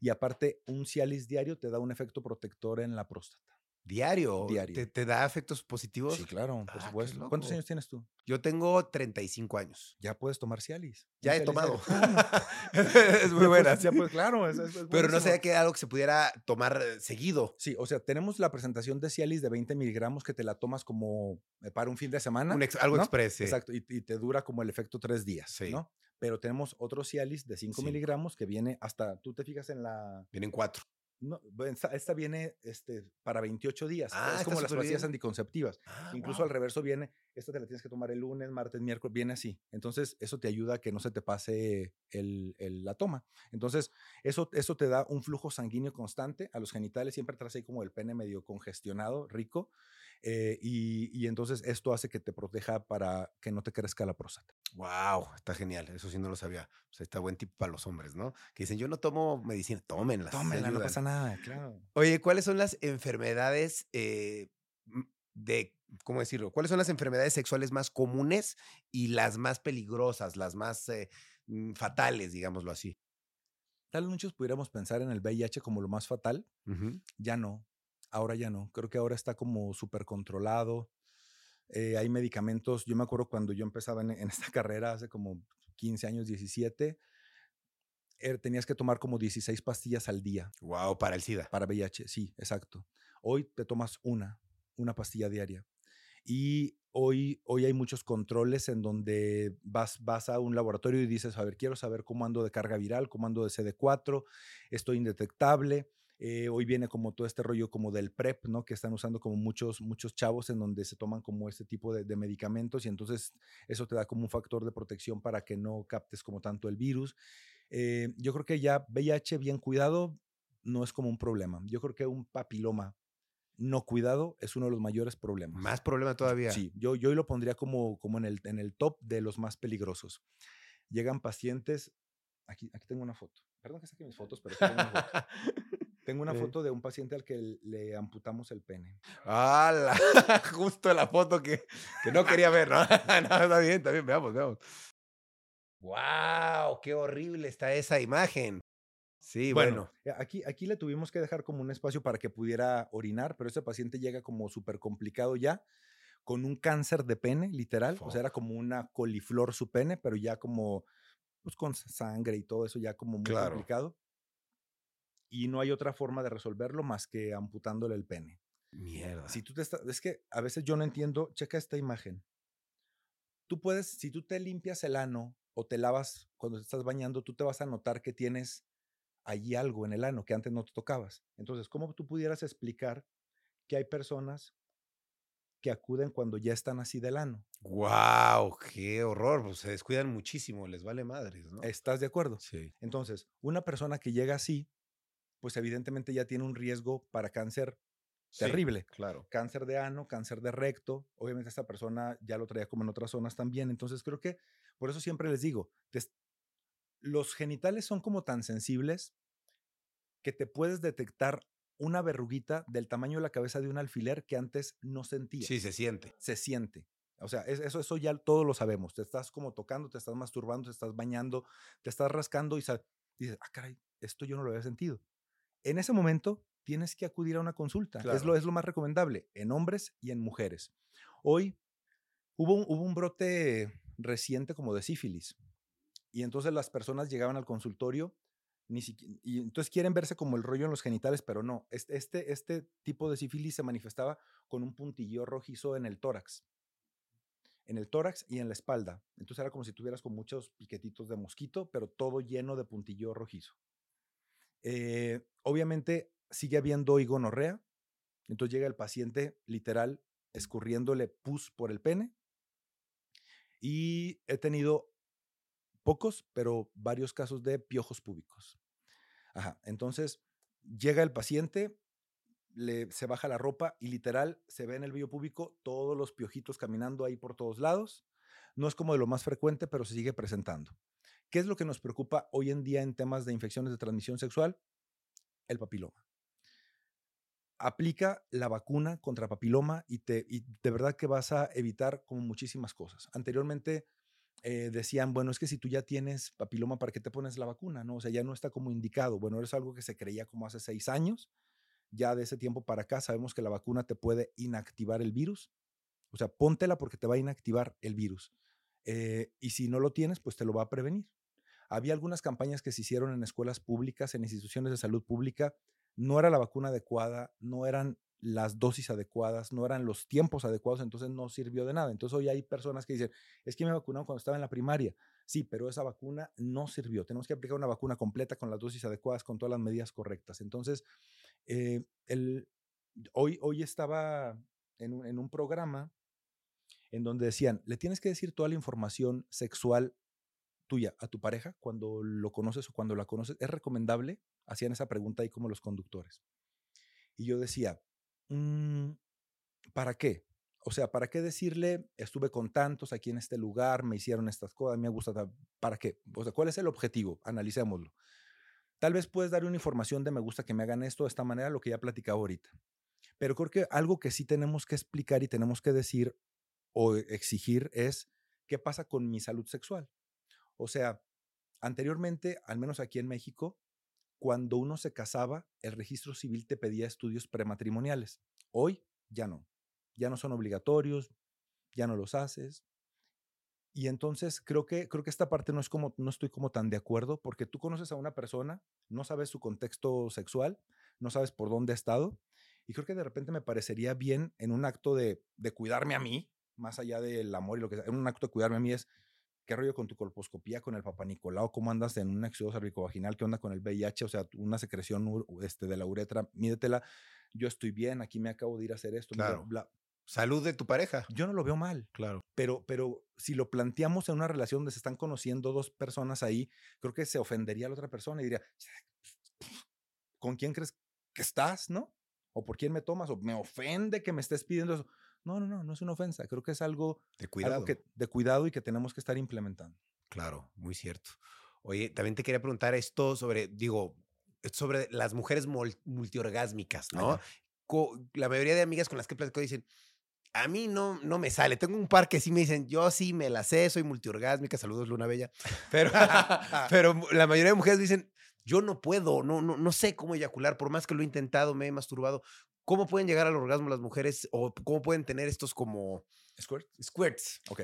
Y aparte, un Cialis diario te da un efecto protector en la próstata. Diario. ¿Te, da efectos positivos? Sí, claro, por ah, supuesto. ¿Cuántos años tienes tú? Yo tengo 35 años. Ya puedes tomar Cialis. Ya he tomado. es muy buena. claro. Pero no sé que algo que se pudiera tomar eh, seguido. Sí, o sea, tenemos la presentación de Cialis de 20 miligramos que te la tomas como eh, para un fin de semana. algo express. Exacto, y, te dura como el efecto tres días, sí. ¿no? Pero tenemos otro Cialis de 5 miligramos que viene hasta, tú te fijas en la... Vienen cuatro. No, esta, viene este, para 28 días. Ah, es como las pastillas anticonceptivas. Ah, Incluso al reverso viene, esta te la tienes que tomar el lunes, martes, miércoles, viene así. Entonces, eso te ayuda a que no se te pase el, la toma. Entonces, eso, eso te da un flujo sanguíneo constante a los genitales. Siempre traes ahí como el pene medio congestionado, rico. Eh, y, entonces esto hace que te proteja para que no te crezca la próstata. Wow, está genial. Eso sí no lo sabía. O sea, está buen tipo para los hombres, ¿no? Que dicen, yo no tomo medicina, tómenla. Tómenla, no pasa nada, claro. Oye, ¿cuáles son las enfermedades eh, de, ¿cómo decirlo? ¿Cuáles son las enfermedades sexuales más comunes y las más peligrosas, las más eh, mm, fatales, digámoslo así? Tal vez muchos pudiéramos pensar en el VIH como lo más fatal. Ya no. Ahora ya no. Creo que ahora está como súper controlado. Eh, hay medicamentos. Yo me acuerdo cuando yo empezaba en, esta carrera hace como 15 años, 17, er, tenías que tomar como 16 pastillas al día. Wow, para el SIDA. Para VIH, sí, exacto. Hoy te tomas una, una pastilla diaria. Y hoy, hoy hay muchos controles en donde vas, vas a un laboratorio y dices, a ver, quiero saber cómo ando de carga viral, cómo ando de CD4, estoy indetectable. Eh, hoy viene como todo este rollo como del PrEP, ¿no? Que están usando como muchos, muchos chavos en donde se toman como este tipo de, medicamentos y entonces eso te da como un factor de protección para que no captes como tanto el virus. Eh, yo creo que ya VIH bien cuidado no es como un problema. Yo creo que un papiloma no cuidado es uno de los mayores problemas. Más problema todavía. Sí, yo, yo lo pondría como, como en, el, en el top de los más peligrosos. Llegan pacientes, aquí, aquí tengo una foto. Perdón que saque mis fotos, pero tengo una foto. Tengo una foto de un paciente al que le amputamos el pene. ¡Hala! Justo la foto que, que no quería ver, ¿no? no, está bien, está bien, veamos, veamos. ¡Wow! ¡Qué horrible está esa imagen! Sí, bueno. Eh, aquí, aquí le tuvimos que dejar como un espacio para que pudiera orinar, pero ese paciente llega como súper complicado ya, con un cáncer de pene, literal. O sea, era como una coliflor su pene, pero ya como, pues con sangre y todo eso, ya como muy complicado y no hay otra forma de resolverlo más que amputándole el pene. Mierda. Si tú te estás, es que a veces yo no entiendo, checa esta imagen. Tú puedes, si tú te limpias el ano o te lavas cuando te estás bañando, tú te vas a notar que tienes allí algo en el ano que antes no te tocabas. Entonces, ¿cómo tú pudieras explicar que hay personas que acuden cuando ya están así del ano. ¡Wow! ¡Qué horror! Pues se descuidan muchísimo, les vale madres, ¿no? ¿Estás de acuerdo? Sí. Entonces, una persona que llega así, pues evidentemente ya tiene un riesgo para cáncer Sí, terrible. claro. Cáncer de ano, cáncer de recto. Obviamente esta persona ya lo traía como en otras zonas también. Entonces creo que por eso siempre les digo, te- los genitales son como tan sensibles que te puedes detectar una verruguita del tamaño de la cabeza de un alfiler que antes no sentías. Sí, se siente. Se siente. O sea, es- eso, eso ya todos lo sabemos. Te estás como tocando, te estás masturbando, te estás bañando, te estás rascando y dices, ah, caray, esto yo no lo había sentido. En ese momento tienes que acudir a una consulta. Es, lo, Claro. es lo más recomendable en hombres y en mujeres. Hoy hubo un, hubo un brote reciente como de sífilis. Y entonces las personas llegaban al consultorio ni y entonces quieren verse como el rollo en los genitales, pero no. Este, este, este tipo de sífilis se manifestaba con un puntillo rojizo en el tórax. En el tórax y en la espalda. Entonces era como si tuvieras con muchos piquetitos de mosquito, pero todo lleno de puntillo rojizo. Eh, obviamente sigue habiendo higonorrea. Entonces llega el paciente literal escurriéndole pus por el pene. Y he tenido pocos, pero varios casos de piojos púbicos. Ajá. Entonces llega el paciente, le, se baja la ropa y literal se ve en el vello púbico todos los piojitos caminando ahí por todos lados. No es como de lo más frecuente, pero se sigue presentando. ¿Qué es lo que nos preocupa hoy en día en temas de infecciones de transmisión sexual? El papiloma. Aplica la vacuna contra papiloma y, te, de verdad que vas a evitar como muchísimas cosas. Anteriormente eh, decían, bueno, es que si tú ya tienes papiloma, ¿para qué te pones la vacuna? No, o sea, ya no está como indicado. Bueno, es algo que se creía como hace seis años. Ya de ese tiempo para acá sabemos que la vacuna te puede inactivar el virus. O sea, póntela porque te va a inactivar el virus. Eh, y si no lo tienes, pues te lo va a prevenir. Había algunas campañas que se hicieron en escuelas públicas, en instituciones de salud pública. No era la vacuna adecuada, no eran las dosis adecuadas, no eran los tiempos adecuados, entonces no sirvió de nada. Entonces hoy hay personas que dicen, es que me vacunaron cuando estaba en la primaria. Sí, pero esa vacuna no sirvió. Tenemos que aplicar una vacuna completa con las dosis adecuadas, con todas las medidas correctas. Entonces, eh, el, hoy, hoy estaba en un, en un programa en donde decían, le tienes que decir toda la información sexual tuya a tu pareja cuando lo conoces o cuando la conoces. ¿Es recomendable? Hacían esa pregunta ahí como los conductores. Y yo decía, "Mm, ¿para qué? O sea, ¿para qué decirle, estuve con tantos aquí en este lugar, me hicieron estas cosas, me gusta, tal"? ¿para qué? O sea, ¿cuál es el objetivo? Analicémoslo. Tal vez puedes dar una información de me gusta que me hagan esto de esta manera, lo que ya platicaba ahorita. Pero creo que algo que sí tenemos que explicar y tenemos que decir o exigir es qué pasa con mi salud sexual. O sea, anteriormente, al menos aquí en México, cuando uno se casaba, el registro civil te pedía estudios prematrimoniales. Hoy ya no. Ya no son obligatorios, ya no los haces. Y entonces creo que, creo que esta parte no, es como, no estoy como tan de acuerdo, porque tú conoces a una persona, no sabes su contexto sexual, no sabes por dónde ha estado, y creo que de repente me parecería bien en un acto de, de cuidarme a mí, más allá del amor y lo que sea, en un acto de cuidarme a mí es, ¿qué rollo con tu colposcopía, con el papá Nicolau? ¿Cómo andas en un éxodo cervicovaginal? ¿Qué onda con el VIH? O sea, una secreción este, de la uretra, mídetela. Yo estoy bien, aquí me acabo de ir a hacer esto. bla, Claro. bla. Salud de tu pareja. Yo no lo veo mal, Claro. pero, pero si lo planteamos en una relación donde se están conociendo dos personas ahí, creo que se ofendería a la otra persona y diría, ¿con quién crees que estás, no? ¿O por quién me tomas? ¿O me ofende que me estés pidiendo eso? No, no, no, no es una ofensa. Creo que es algo, De cuidado. algo que, de cuidado y que tenemos que estar implementando. Claro, muy cierto. Oye, también te quería preguntar esto sobre, digo, sobre las mujeres mul- multiorgásmicas, ¿no? La mayoría de amigas con las que platico dicen, a mí no, no me sale. Tengo un par que sí me dicen, yo sí me la sé, soy multiorgásmica, saludos Luna Bella. Pero, pero la mayoría de mujeres dicen, yo no puedo, no, no, no sé cómo eyacular, por más que lo he intentado, me he masturbado. ¿Cómo pueden llegar al orgasmo las mujeres o cómo pueden tener estos como ¿Squirt? squirts? Ok.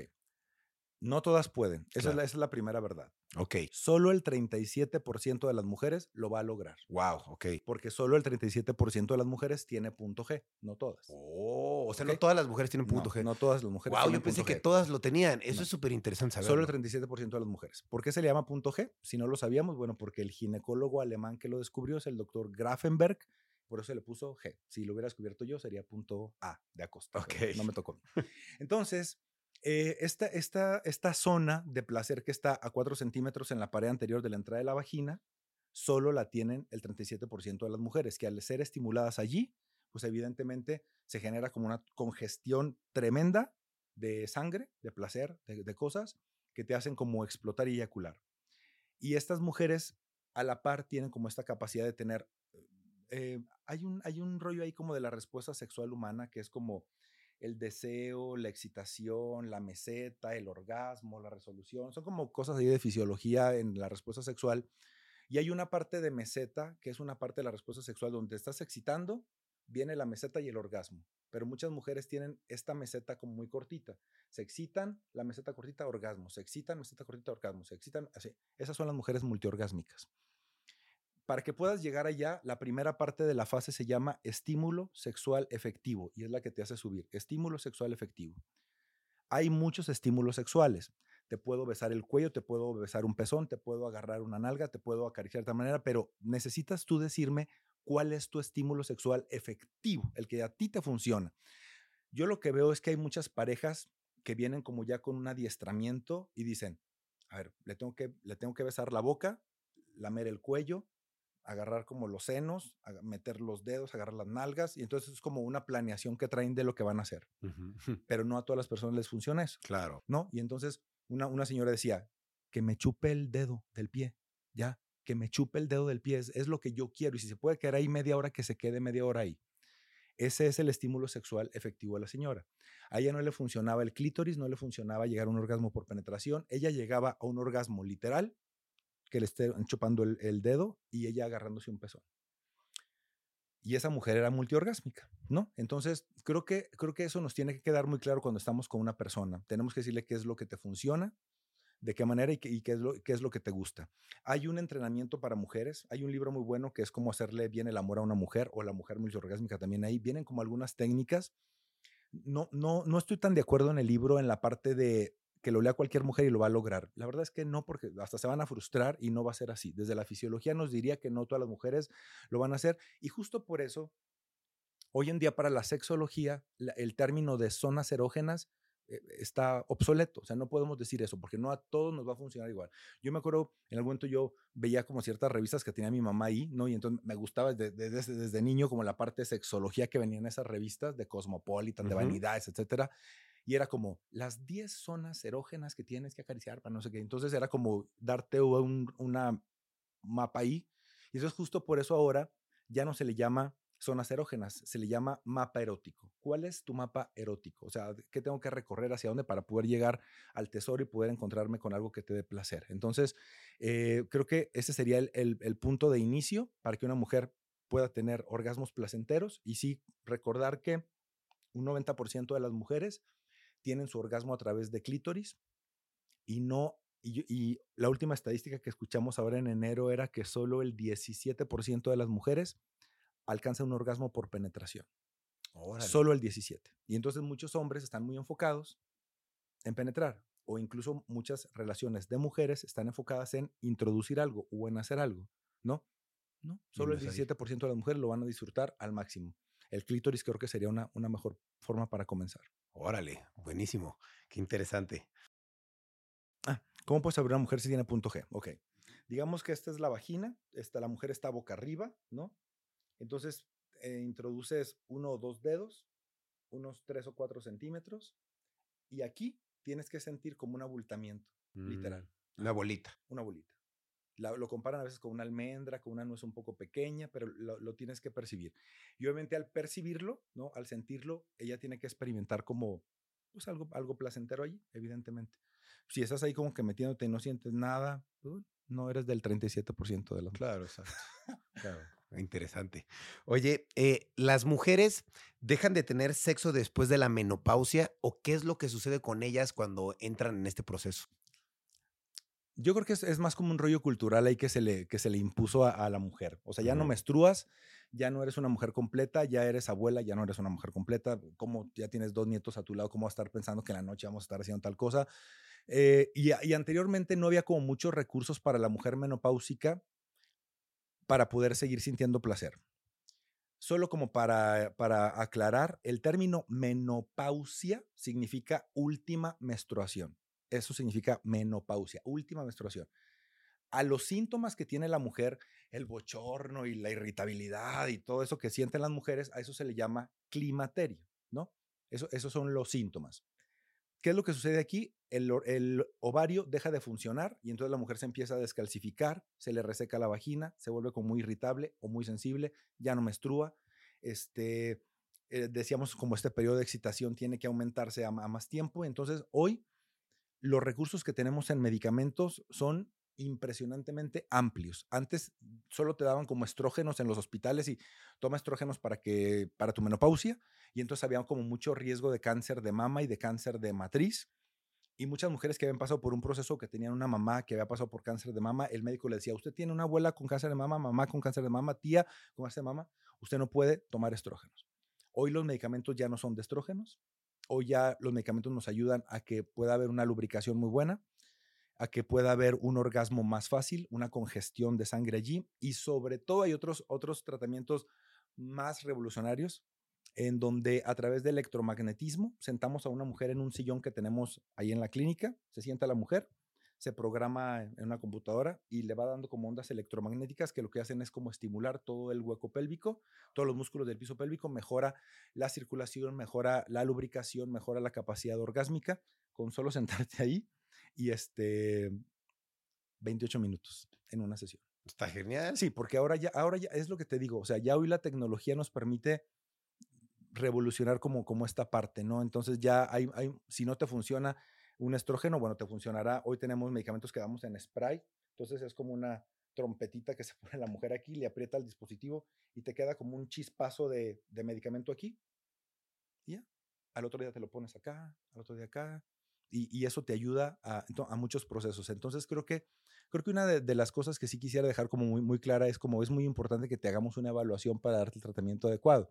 No todas pueden. Esa, es Claro. la, esa es la primera verdad. Ok. Solo el 37% de las mujeres lo va a lograr. Wow, ok. Porque solo el 37% de las mujeres tiene punto G, no todas. Oh, o sea, no Ok. todas las mujeres tienen punto no, G. no todas las mujeres wow, tienen yo pensé punto que G. todas lo tenían. Eso No. es súper interesante saberlo. Solo el 37% de las mujeres. ¿Por qué se le llama punto G? Si no lo sabíamos, bueno, porque el ginecólogo alemán que lo descubrió es el doctor Grafenberg por eso le puso G. Si lo hubiera descubierto yo, sería punto A de acosta. Ok. No me tocó. Entonces, eh, esta, esta, esta zona de placer que está a 4 centímetros en la pared anterior de la entrada de la vagina, solo la tienen el 37% de las mujeres, que al ser estimuladas allí, pues evidentemente se genera como una congestión tremenda de sangre, de placer, de, de cosas que te hacen como explotar y eyacular. Y estas mujeres a la par tienen como esta capacidad de tener, eh, hay, un, rollo ahí como de la respuesta sexual humana que es como el deseo, la excitación, la meseta, el orgasmo, la resolución, son como cosas ahí de fisiología en la respuesta sexual. Y hay una parte de meseta, que es una parte de la respuesta sexual donde estás excitando, viene la meseta y el orgasmo. Pero muchas mujeres tienen esta meseta como muy cortita. Se excitan, la meseta cortita, orgasmo. Se excitan, meseta cortita, orgasmo. Se excitan, así. Esas son las mujeres multiorgásmicas. Para que puedas llegar allá, la primera parte de la fase se llama estímulo sexual efectivo y es la que te hace subir. Estímulo sexual efectivo. Hay muchos estímulos sexuales. Te puedo besar el cuello, te puedo besar un pezón, te puedo agarrar una nalga, te puedo acariciar de esta manera, pero necesitas tú decirme cuál es tu estímulo sexual efectivo, el que a ti te funciona. Yo lo que veo es que hay muchas parejas que vienen como ya con un adiestramiento y dicen, a ver, le tengo que, le tengo que besar la boca, lamer el cuello, agarrar como los senos, meter los dedos, agarrar las nalgas, y entonces es como una planeación que traen de lo que van a hacer. Uh -huh. Pero no a todas las personas les funciona eso. Claro. ¿No? Y entonces una, una señora decía, que me chupe el dedo del pie, ya, que me chupe el dedo del pie, es, es lo que yo quiero, y si se puede quedar ahí media hora, que se quede media hora ahí. Ese es el estímulo sexual efectivo de la señora. A ella no le funcionaba el clítoris, no le funcionaba llegar a un orgasmo por penetración. Ella llegaba a un orgasmo literal, que le esté chupando el, dedo y ella agarrándose un pezón. Y esa mujer era multiorgásmica, ¿no? Entonces, creo que, creo que eso nos tiene que quedar muy claro cuando estamos con una persona. Tenemos que decirle qué es lo que te funciona, de qué manera y, qué, y qué, es lo, qué es lo que te gusta. Hay un entrenamiento para mujeres, hay un libro muy bueno que es cómo hacerle bien el amor a una mujer o la mujer multiorgásmica también ahí. Vienen como algunas técnicas. No, no, no estoy tan de acuerdo en el libro en la parte de que lo lea cualquier mujer y lo va a lograr. La verdad es que no, porque hasta se van a frustrar y no va a ser así. Desde la fisiología nos diría que no todas las mujeres lo van a hacer y justo por eso, hoy en día para la sexología, la, el término de zonas erógenas eh, está obsoleto. O sea, no podemos decir eso porque no a todos nos va a funcionar igual. Yo me acuerdo, en algún momento yo veía como ciertas revistas que tenía mi mamá ahí, ¿no? Y entonces me gustaba desde, desde, desde niño como la parte de sexología que venía en esas revistas de Cosmopolitan, uh -huh. de Vanidades, etcétera y era como las 10 zonas erógenas que tienes que acariciar para no sé qué. Entonces era como darte un, una mapa ahí. Y eso es justo por eso ahora ya no se le llama zonas erógenas, se le llama mapa erótico. ¿Cuál es tu mapa erótico? O sea, ¿qué tengo que recorrer hacia dónde para poder llegar al tesoro y poder encontrarme con algo que te dé placer? Entonces, eh, creo que ese sería el, el, el punto de inicio para que una mujer pueda tener orgasmos placenteros y sí recordar que un 90% de las mujeres tienen su orgasmo a través de clítoris y no y, y, la última estadística que escuchamos ahora en enero era que solo el 17% de las mujeres alcanza un orgasmo por penetración. Órale. Solo el 17. Y entonces muchos hombres están muy enfocados en penetrar o incluso muchas relaciones de mujeres están enfocadas en introducir algo o en hacer algo, ¿no? No, solo el 17% de las mujeres lo van a disfrutar al máximo el clítoris creo que sería una, una mejor forma para comenzar. Órale, buenísimo, qué interesante. Ah, ¿cómo puedes saber una mujer si tiene punto G? Ok, digamos que esta es la vagina, esta, la mujer está boca arriba, ¿no? Entonces eh, introduces uno o dos dedos, unos tres o cuatro centímetros, y aquí tienes que sentir como un abultamiento, mm, literal. Una bolita. Una bolita. La, lo comparan a veces con una almendra, con una nuez un poco pequeña, pero lo, lo, tienes que percibir. Y obviamente al percibirlo, ¿no? Al sentirlo, ella tiene que experimentar como pues algo, algo placentero allí, evidentemente. Si estás ahí como que metiéndote y no sientes nada, pues, no eres del 37% de los. Claro, exacto. claro. Interesante. Oye, eh, ¿las mujeres dejan de tener sexo después de la menopausia o qué es lo que sucede con ellas cuando entran en este proceso? Yo creo que es, es, más como un rollo cultural ahí que se le, que se le impuso a, a la mujer. O sea, ya uh -huh. no menstruas, ya no eres una mujer completa, ya eres abuela, ya no eres una mujer completa. Como ya tienes dos nietos a tu lado, ¿cómo vas a estar pensando que en la noche vamos a estar haciendo tal cosa? Eh, y, y, anteriormente no había como muchos recursos para la mujer menopáusica para poder seguir sintiendo placer. Solo como para, para aclarar, el término menopausia significa última menstruación. Eso significa menopausia, última menstruación. A los síntomas que tiene la mujer, el bochorno y la irritabilidad y todo eso que sienten las mujeres, a eso se le llama climaterio, ¿no? Eso, esos son los síntomas. ¿Qué es lo que sucede aquí? El, el, ovario deja de funcionar y entonces la mujer se empieza a descalcificar, se le reseca la vagina, se vuelve como muy irritable o muy sensible, ya no menstrua. Este, eh, decíamos como este periodo de excitación tiene que aumentarse a, a más tiempo. Entonces hoy los recursos que tenemos en medicamentos son impresionantemente amplios. Antes solo te daban como estrógenos en los hospitales y toma estrógenos para que para tu menopausia y entonces había como mucho riesgo de cáncer de mama y de cáncer de matriz. Y muchas mujeres que habían pasado por un proceso que tenían una mamá que había pasado por cáncer de mama, el médico le decía, "Usted tiene una abuela con cáncer de mama, mamá con cáncer de mama, tía con cáncer de mama, usted no puede tomar estrógenos." Hoy los medicamentos ya no son de estrógenos. Hoy ya los medicamentos nos ayudan a que pueda haber una lubricación muy buena a que pueda haber un orgasmo más fácil, una congestión de sangre allí y sobre todo hay otros, otros tratamientos más revolucionarios en donde a través de electromagnetismo sentamos a una mujer en un sillón que tenemos ahí en la clínica, se sienta la mujer, se programa en una computadora y le va dando como ondas electromagnéticas que lo que hacen es como estimular todo el hueco pélvico, todos los músculos del piso pélvico, mejora la circulación, mejora la lubricación, mejora la capacidad orgásmica con solo sentarte ahí y este 28 minutos en una sesión. Está genial. Sí, porque ahora ya, ahora ya es lo que te digo, o sea, ya hoy la tecnología nos permite revolucionar como, como esta parte, ¿no? Entonces ya hay, hay, si no te funciona un estrógeno, bueno, te funcionará. Hoy tenemos medicamentos que damos en spray, entonces es como una trompetita que se pone la mujer aquí, le aprieta el dispositivo y te queda como un chispazo de, de medicamento aquí. Y ya, al otro día te lo pones acá, al otro día acá, y, eso te ayuda a, a, muchos procesos. Entonces creo que, creo que una de, las cosas que sí quisiera dejar como muy, muy clara es como es muy importante que te hagamos una evaluación para darte el tratamiento adecuado.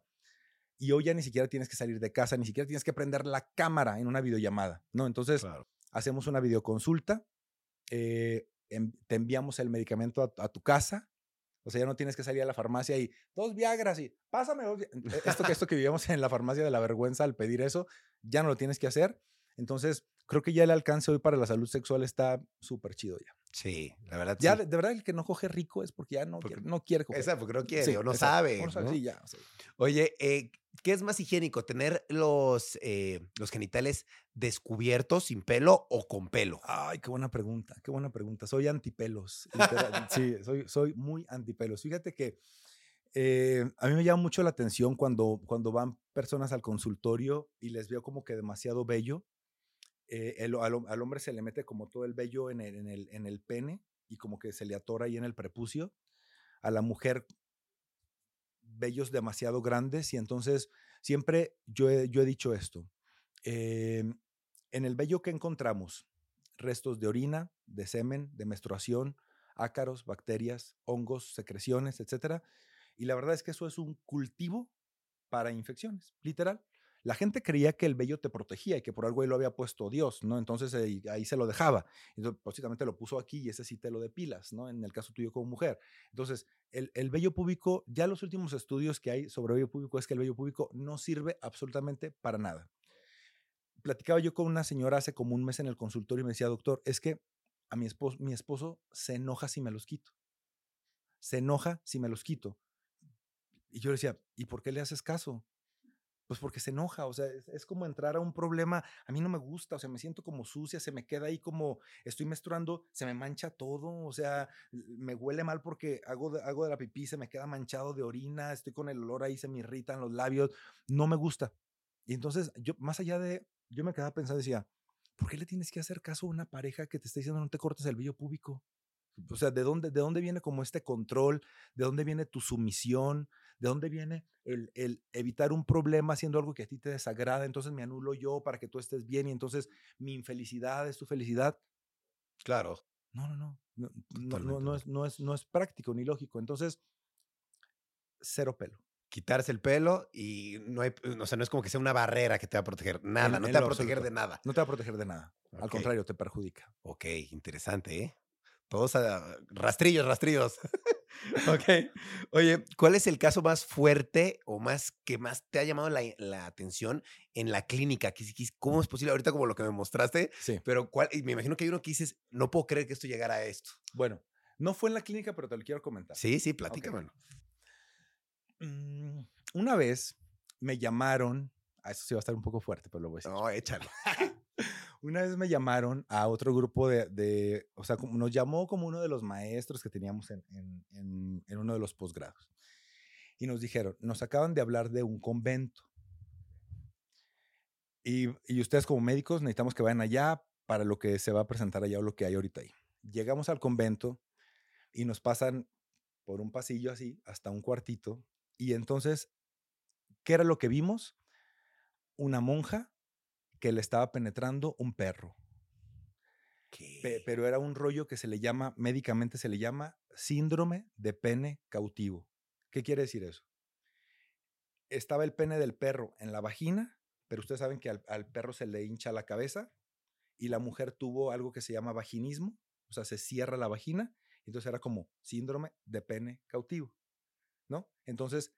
Y hoy ya ni siquiera tienes que salir de casa, ni siquiera tienes que prender la cámara en una videollamada, ¿no? Entonces hacemos una videoconsulta, eh, te enviamos el medicamento a, a tu casa, o sea, ya no tienes que salir a la farmacia y dos Viagras y pásame dos. E, esto que, esto que vivíamos en la farmacia de la vergüenza al pedir eso, ya no lo tienes que hacer. Entonces, creo que ya el alcance hoy para la salud sexual está súper chido ya. Sí, la verdad. Ya, de, verdad, el que no coge rico es porque ya no, quiere, no quiere coger. Esa, porque no quiere o no sabe. Sí, ya, Oye, eh, ¿qué es más higiénico? ¿Tener los, eh, los genitales descubiertos, sin pelo o con pelo? Ay, qué buena pregunta, qué buena pregunta. Soy antipelos. sí, soy, soy muy antipelos. Fíjate que eh, a mí me llama mucho la atención cuando, cuando van personas al consultorio y les veo como que demasiado bello eh, al, hombre se le mete como todo el vello en el, en, el, en el pene y como que se le atora ahí en el prepucio. A la mujer, vellos demasiado grandes y entonces siempre yo he, yo he dicho esto. Em, en el vello que encontramos, restos de orina, de semen, de menstruación, ácaros, bacterias, hongos, secreciones, etc. Y la verdad es que eso es un cultivo para infecciones, literal la gente creía que el vello te protegía y que por algo ahí lo había puesto Dios, ¿no? Entonces ahí, se lo dejaba. Entonces, básicamente lo puso aquí y ese sí te lo depilas, ¿no? En el caso tuyo como mujer. Entonces, el, el vello púbico, ya los últimos estudios que hay sobre vello púbico es que el vello púbico no sirve absolutamente para nada. Platicaba yo con una señora hace como un mes en el consultorio y me decía, doctor, es que a mi esposo, mi esposo se enoja si me los quito. Se enoja si me los quito. Y yo le decía, ¿y por qué le haces caso? Pues porque se enoja, o sea, es, como entrar a un problema, a mí no me gusta, o sea, me siento como sucia, se me queda ahí como, estoy menstruando, se me mancha todo, o sea, me huele mal porque hago de, hago de la pipí, se me queda manchado de orina, estoy con el olor ahí, se me irritan los labios, no me gusta. Y entonces, yo, más allá de, yo me quedaba pensando, decía, ¿por qué le tienes que hacer caso a una pareja que te está diciendo no te cortes el vello público? O sea, ¿de dónde, ¿de dónde viene como este control? ¿De dónde viene tu sumisión? ¿De dónde viene el, el, evitar un problema haciendo algo que a ti te desagrada? Entonces me anulo yo para que tú estés bien y entonces mi infelicidad es tu felicidad. Claro. No, no, no. No, no, no, es, no, es, no es práctico ni lógico. Entonces, cero pelo quitarse el pelo y no hay, o sea, no es como que sea una barrera que te va a proteger nada, no te va a proteger de nada. No te va a proteger de nada. Al contrario, te perjudica. Ok, interesante, ¿eh? Todos rastrillos, rastrillos. ok. Oye, ¿cuál es el caso más fuerte o más que más te ha llamado la, la atención en la clínica? ¿Cómo es posible? Ahorita como lo que me mostraste, Sí. pero ¿cuál? Y me imagino que hay uno que dices, no puedo creer que esto llegara a esto. Bueno, no fue en la clínica, pero te lo quiero comentar. Sí, sí, platícamelo. Mm, una vez me llamaron, a eso sí va a estar un poco fuerte, pero lo voy a decir. No, échalo. Una vez me llamaron a otro grupo de, de- o sea, nos llamó como uno de los maestros que teníamos en, en- en- en uno de los posgrados. Y nos dijeron, nos acaban de hablar de un convento. Y, y ustedes como médicos necesitamos que vayan allá para lo que se va a presentar allá o lo que hay ahorita ahí. Llegamos al convento y nos pasan por un pasillo así hasta un cuartito. Y entonces, ¿qué era lo que vimos? Una monja que le estaba penetrando un perro. Pero era un rollo que se le llama, médicamente se le llama síndrome de pene cautivo. ¿Qué quiere decir eso? Estaba el pene del perro en la vagina, pero ustedes saben que al, al perro se le hincha la cabeza y la mujer tuvo algo que se llama vaginismo, o sea, se cierra la vagina, entonces era como síndrome de pene cautivo, ¿no? Entonces,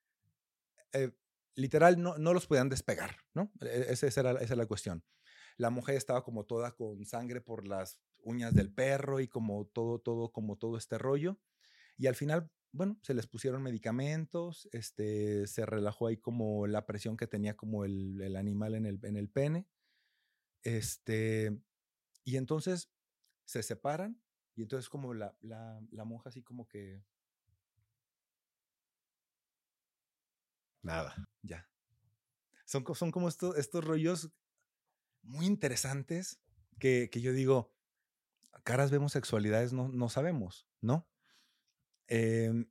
eh, literal, no, no los podían despegar, ¿no? E- esa, esa era, esa era la cuestión. La mujer estaba como toda con sangre por las uñas del perro y como todo, todo, como todo este rollo. Y al final, bueno, se les pusieron medicamentos, este, se relajó ahí como la presión que tenía como el, el animal en el, en el pene. Este, y entonces se separan y entonces como la, la, la monja así como que Nada. ya. Son, son como estos, estos rollos muy interesantes que, que yo digo, caras vemos sexualidades, no, no sabemos, ¿no? Em,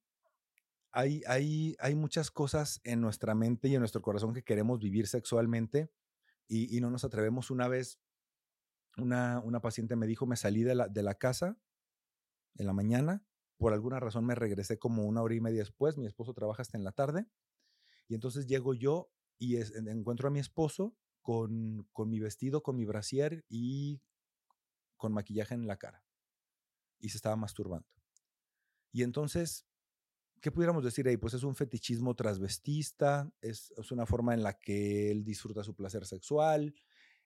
hay, hay, hay muchas cosas en nuestra mente y en nuestro corazón que queremos vivir sexualmente y, y no nos atrevemos. Una vez, una, una paciente me dijo, me salí de la, de la casa en la mañana, por alguna razón me regresé como una hora y media después, mi esposo trabaja hasta en la tarde, y entonces llego yo y encuentro a mi esposo con, con mi vestido, con mi brasier y con maquillaje en la cara. Y se estaba masturbando. Y entonces, ¿qué pudiéramos decir ahí? Pues es un fetichismo transvestista, es, es una forma en la que él disfruta su placer sexual,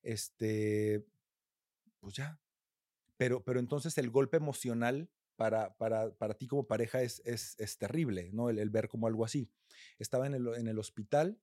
este, pues ya. Pero, pero entonces el golpe emocional para, para, para ti como pareja es, es, es terrible, ¿no? El, el ver como algo así. Estaba en el, en el hospital,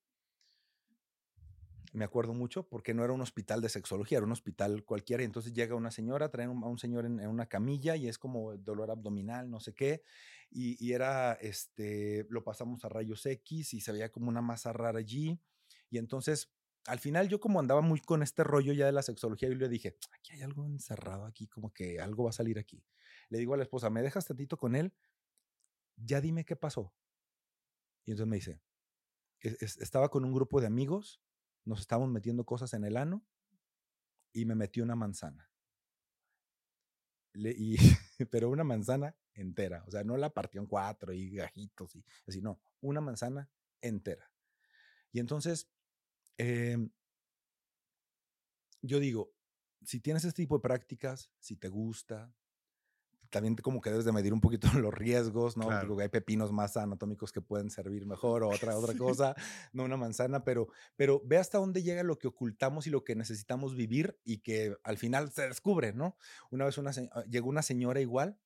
me acuerdo mucho, porque no era un hospital de sexología, era un hospital cualquiera. Y entonces llega una señora, traen un- a un señor en, en una camilla y es como dolor abdominal, no sé qué. Y, y era, este, lo pasamos a rayos X y se veía como una masa rara allí. Y entonces, al final yo como andaba muy con este rollo ya de la sexología, yo le dije, aquí hay algo encerrado aquí, como que algo va a salir aquí. Le digo a la esposa, ¿me dejas tantito con él? Ya dime qué pasó. Y entonces me dice, "Es- es- estaba con un grupo de amigos, nos estábamos metiendo cosas en el ano y me metió una manzana. Y, pero una manzana entera, o sea, no la partió en cuatro y gajitos y así, no, una manzana entera. Y entonces, em, yo digo, si tienes este tipo de prácticas, si te gusta, también como que debes de medir un poquito los riesgos, ¿no? Claro. Digo, hay pepinos más anatómicos que pueden servir mejor o otra, otra cosa, no una manzana, pero, pero ve hasta dónde llega lo que ocultamos y lo que necesitamos vivir y que al final se descubre, ¿no? Una vez una, ah, llegó una señora igual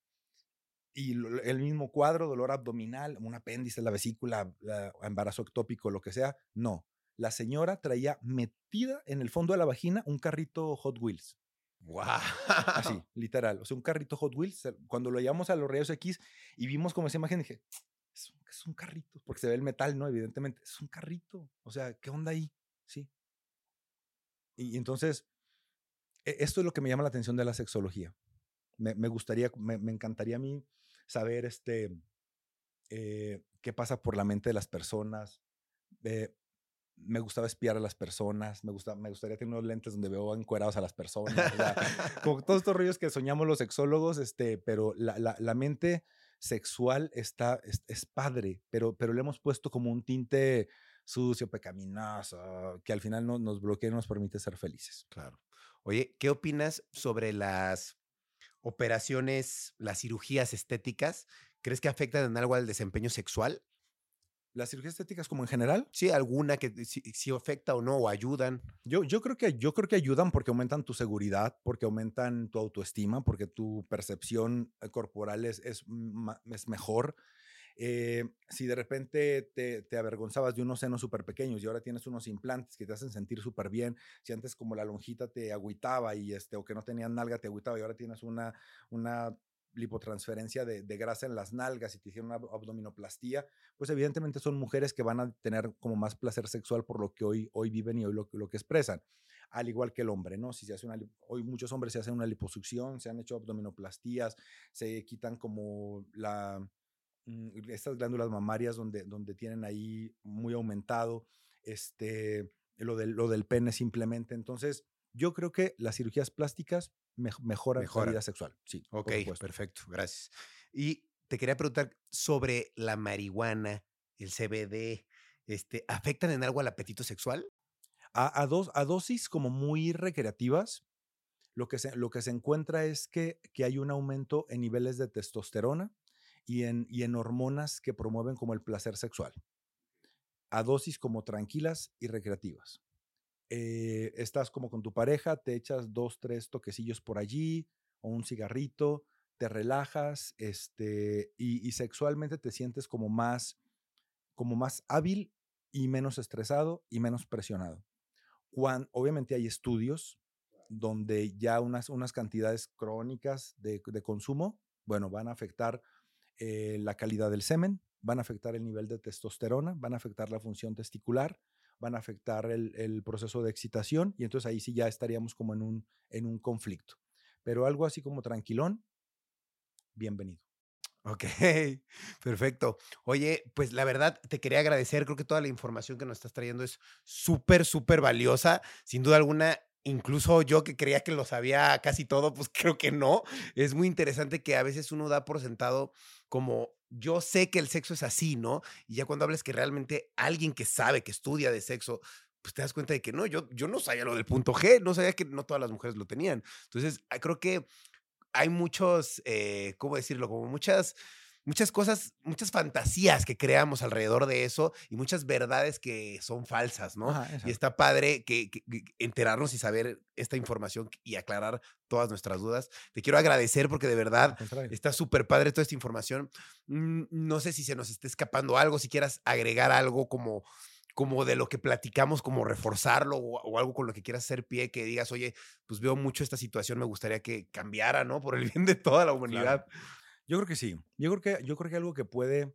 y el mismo cuadro, dolor abdominal, un apéndice, la vesícula, la- embarazo ectópico, lo que sea, no. La señora traía metida en el fondo de la vagina un carrito Hot Wheels. ¡Wow! Así, literal. O sea, un carrito Hot Wheels. Cuando lo llevamos a los rayos X y vimos como esa imagen, dije, es un, es un carrito. Porque se ve el metal, ¿no? Evidentemente, es un carrito. O sea, ¿qué onda ahí? Sí. Y, y entonces, e- esto es lo que me llama la atención de la sexología. Me, me gustaría, me, me encantaría a mí saber este, eh, qué pasa por la mente de las personas. Eh, me gustaba espiar a las personas, me, gusta, me gustaría tener unos lentes donde veo encuerados a las personas. o sea, como todos estos rollos que soñamos los sexólogos, este, pero la, la, la mente sexual está, es, es, padre, pero, pero le hemos puesto como un tinte sucio, pecaminoso, que al final no, nos bloquea y no nos permite ser felices. Claro. Oye, ¿qué opinas sobre las operaciones, las cirugías estéticas ¿crees que afectan en algo al desempeño sexual? ¿Las cirugías estéticas como en general? Sí, alguna que si, afecta o no, o ayudan. Yo, yo, creo que, yo creo que ayudan porque aumentan tu seguridad, porque aumentan tu autoestima, porque tu percepción eh, corporal es, es, es mejor. Eh, si de repente te, te, avergonzabas de unos senos súper pequeños y ahora tienes unos implantes que te hacen sentir súper bien, si antes como la lonjita te agüitaba y este, o que no tenían nalga te agüitaba y ahora tienes una, una lipotransferencia de, de, grasa en las nalgas y te hicieron una abdominoplastía, pues evidentemente son mujeres que van a tener como más placer sexual por lo que hoy, hoy viven y hoy lo, lo que expresan. Al igual que el hombre, ¿no? Si se hace una, hoy muchos hombres se hacen una liposucción, se han hecho abdominoplastías, se quitan como la, mm, estas glándulas mamarias donde, donde tienen ahí muy aumentado este, lo, del, lo del pene simplemente. Entonces, yo creo que las cirugías plásticas mejoran, la vida sexual. Sí. Ok, perfecto, gracias. Y te quería preguntar sobre la marihuana, el CBD, este, ¿afectan en algo al apetito sexual? A, dos, a dosis como muy recreativas, lo que se, lo que se encuentra es que, que hay un aumento en niveles de testosterona y en, y en hormonas que promueven como el placer sexual. A dosis como tranquilas y recreativas. Eh, estás como con tu pareja, te echas dos, tres toquecillos por allí o un cigarrito, te relajas este, y, sexualmente te sientes como más, como más hábil y menos estresado y menos presionado. Cuando, obviamente hay estudios donde ya unas, unas cantidades crónicas de, consumo, bueno, van a afectar eh, la calidad del semen, van a afectar el nivel de testosterona, van a afectar la función testicular, van a afectar el, proceso de excitación y entonces ahí sí ya estaríamos como en un, en un conflicto. Pero algo así como tranquilón, bienvenido. Ok, perfecto. Oye, pues la verdad te quería agradecer, creo que toda la información que nos estás trayendo es súper, súper valiosa. Sin duda alguna, incluso yo que creía que lo sabía casi todo, pues creo que no. Es muy interesante que a veces uno da por sentado como yo sé que el sexo es así, ¿no? Y ya cuando hables que realmente alguien que sabe, que estudia de sexo, pues te das cuenta de que no, yo, yo no sabía lo del punto G, no sabía que no todas las mujeres lo tenían. Entonces, ah, creo que hay muchos, eh, ¿cómo decirlo? Como muchas muchas cosas, muchas fantasías que creamos alrededor de eso y muchas verdades que son falsas, ¿no? y está padre que, enterarnos y saber esta información y aclarar todas nuestras dudas. Te quiero agradecer porque de verdad está súper padre toda esta información. Mm, no sé si se nos está escapando algo, si quieras agregar algo como como de lo que platicamos, como reforzarlo o, algo con lo que quieras hacer pie, que digas, oye, pues veo mucho esta situación, me gustaría que cambiara, ¿no? Por el bien de toda la humanidad. Yo creo que sí. Yo creo que, yo creo que algo que puede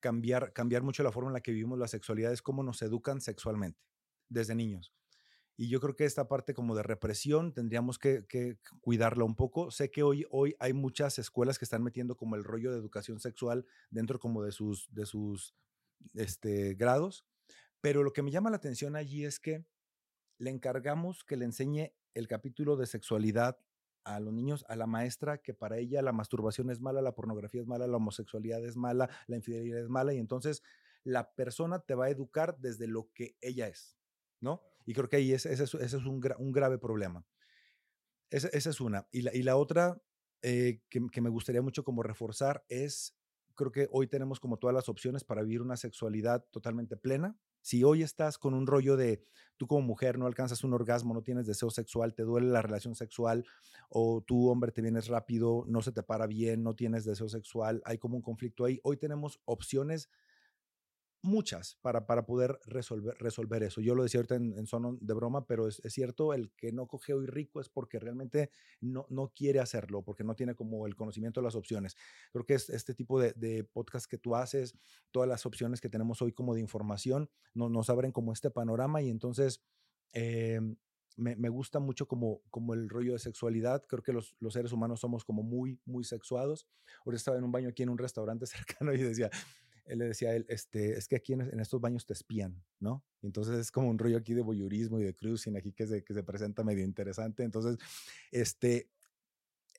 cambiar, cambiar mucho la forma en la que vivimos la sexualidad es cómo nos educan sexualmente desde niños. Y yo creo que esta parte como de represión tendríamos que, que, cuidarla un poco. Sé que hoy, hoy hay muchas escuelas que están metiendo como el rollo de educación sexual dentro como de sus, de sus este, grados. Pero lo que me llama la atención allí es que le encargamos que le enseñe el capítulo de sexualidad a los niños, a la maestra, que para ella la masturbación es mala, la pornografía es mala, la homosexualidad es mala, la infidelidad es mala, y entonces la persona te va a educar desde lo que ella es, ¿no? Y creo que ahí ese, es un, grave problema. Esa, es una. Y la, y la otra eh, que, que me gustaría mucho como reforzar es, creo que hoy tenemos como todas las opciones para vivir una sexualidad totalmente plena, si hoy estás con un rollo de tú como mujer no alcanzas un orgasmo, no tienes deseo sexual, te duele la relación sexual, o tú hombre te vienes rápido, no se te para bien, no tienes deseo sexual, hay como un conflicto ahí. Hoy tenemos opciones muchas para, para poder resolver, resolver eso. Yo lo decía ahorita en, en de broma, pero es, cierto, el que no coge hoy rico es porque realmente no, no quiere hacerlo, porque no tiene como el conocimiento de las opciones. Creo que es este tipo de, podcast que tú haces, todas las opciones que tenemos hoy como de información, no, nos abren como este panorama y entonces... Em, me, me, gusta mucho como, como el rollo de sexualidad. Creo que los, los seres humanos somos como muy, muy sexuados. Ahora estaba en un baño aquí en un restaurante cercano y decía, él le decía a él, este, es que aquí en, estos baños te espían, ¿no? entonces es como un rollo aquí de voyeurismo y de cruising aquí que se, que se presenta medio interesante. Entonces, este,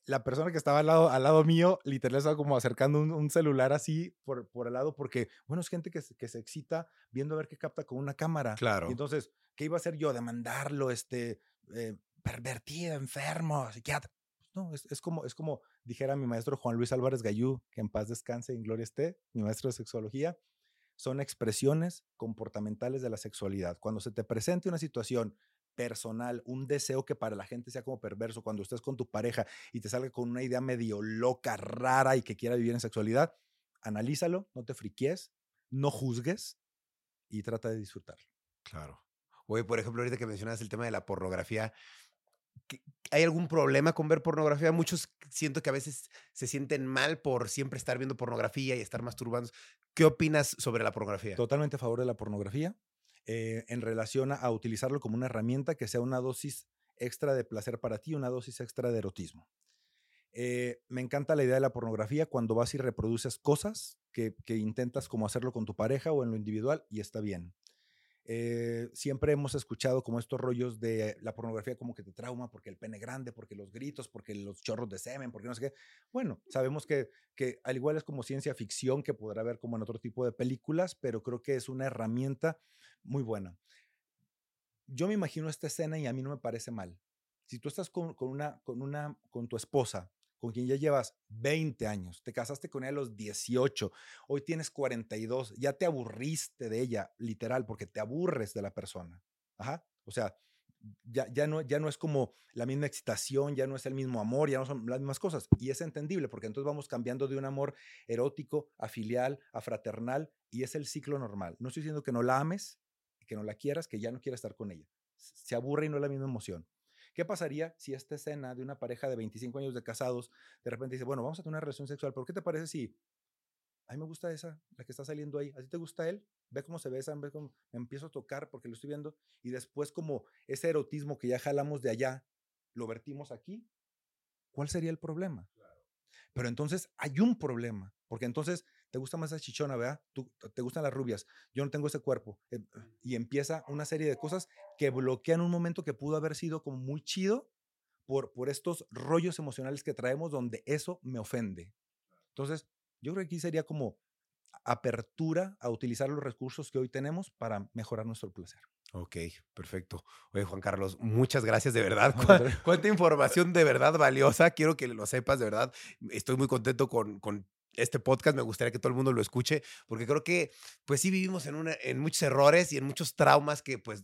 la persona que estaba al lado, al lado mío, literal estaba como acercando un, celular así por, por el lado, porque, bueno, es gente que, que se excita viendo a ver qué capta con una cámara. Claro. Y entonces, ¿qué iba a hacer yo? Demandarlo, este, eh, pervertido, enfermo, psiquiatra. No, es, es, como, es como dijera mi maestro Juan Luis Álvarez Gallú, que en paz descanse en gloria esté, mi maestro de sexología, son expresiones comportamentales de la sexualidad. Cuando se te presente una situación personal, un deseo que para la gente sea como perverso, cuando estés con tu pareja y te salga con una idea medio loca, rara y que quiera vivir en sexualidad, analízalo, no te friques, no juzgues y trata de disfrutarlo. Claro. Oye, por ejemplo, ahorita que mencionas el tema de la pornografía, ¿hay algún problema con ver pornografía? Muchos siento que a veces se sienten mal por siempre estar viendo pornografía y estar masturbando. ¿Qué opinas sobre la pornografía? Totalmente a favor de la pornografía eh, en relación a, utilizarlo como una herramienta que sea una dosis extra de placer para ti, una dosis extra de erotismo. Eh, me encanta la idea de la pornografía cuando vas y reproduces cosas que, que intentas como hacerlo con tu pareja o en lo individual y está bien. Eh, siempre hemos escuchado como estos rollos de la pornografía como que te trauma porque el pene grande, porque los gritos, porque los chorros de semen, porque no sé qué. Bueno, sabemos que, que al igual es como ciencia ficción que podrá haber como en otro tipo de películas, pero creo que es una herramienta muy buena. Yo me imagino esta escena y a mí no me parece mal. Si tú estás con una, con, una, con tu esposa con quien ya llevas 20 años, te casaste con ella a los 18, hoy tienes 42, ya te aburriste de ella, literal, porque te aburres de la persona. Ajá. O sea, ya, ya, no, ya no es como la misma excitación, ya no es el mismo amor, ya no son las mismas cosas. Y es entendible, porque entonces vamos cambiando de un amor erótico a filial, a fraternal, y es el ciclo normal. No estoy diciendo que no la ames, que no la quieras, que ya no quieras estar con ella. Se aburre y no es la misma emoción. ¿Qué pasaría si esta escena de una pareja de 25 años de casados de repente dice, bueno, vamos a tener una relación sexual, pero ¿qué te parece si a mí me gusta esa, la que está saliendo ahí. ¿A ti te gusta él? Ve cómo se besan, ve cómo me empiezo a tocar porque lo estoy viendo. Y después como ese erotismo que ya jalamos de allá, lo vertimos aquí. ¿Cuál sería el problema? Pero entonces hay un problema, porque entonces te gusta más esa chichona, ¿verdad? Tú, te gustan las rubias, yo no tengo ese cuerpo. Eh, y empieza una serie de cosas que bloquean un momento que pudo haber sido como muy chido por, por estos rollos emocionales que traemos donde eso me ofende. Entonces, yo creo que aquí sería como apertura a utilizar los recursos que hoy tenemos para mejorar nuestro placer. Ok, perfecto. Oye, Juan Carlos, muchas gracias de verdad. ¿Cuánta información de verdad valiosa? Quiero que lo sepas de verdad. Estoy muy contento con, con este podcast, me gustaría que todo el mundo lo escuche, porque creo que pues sí vivimos en, una, en muchos errores y en muchos traumas que pues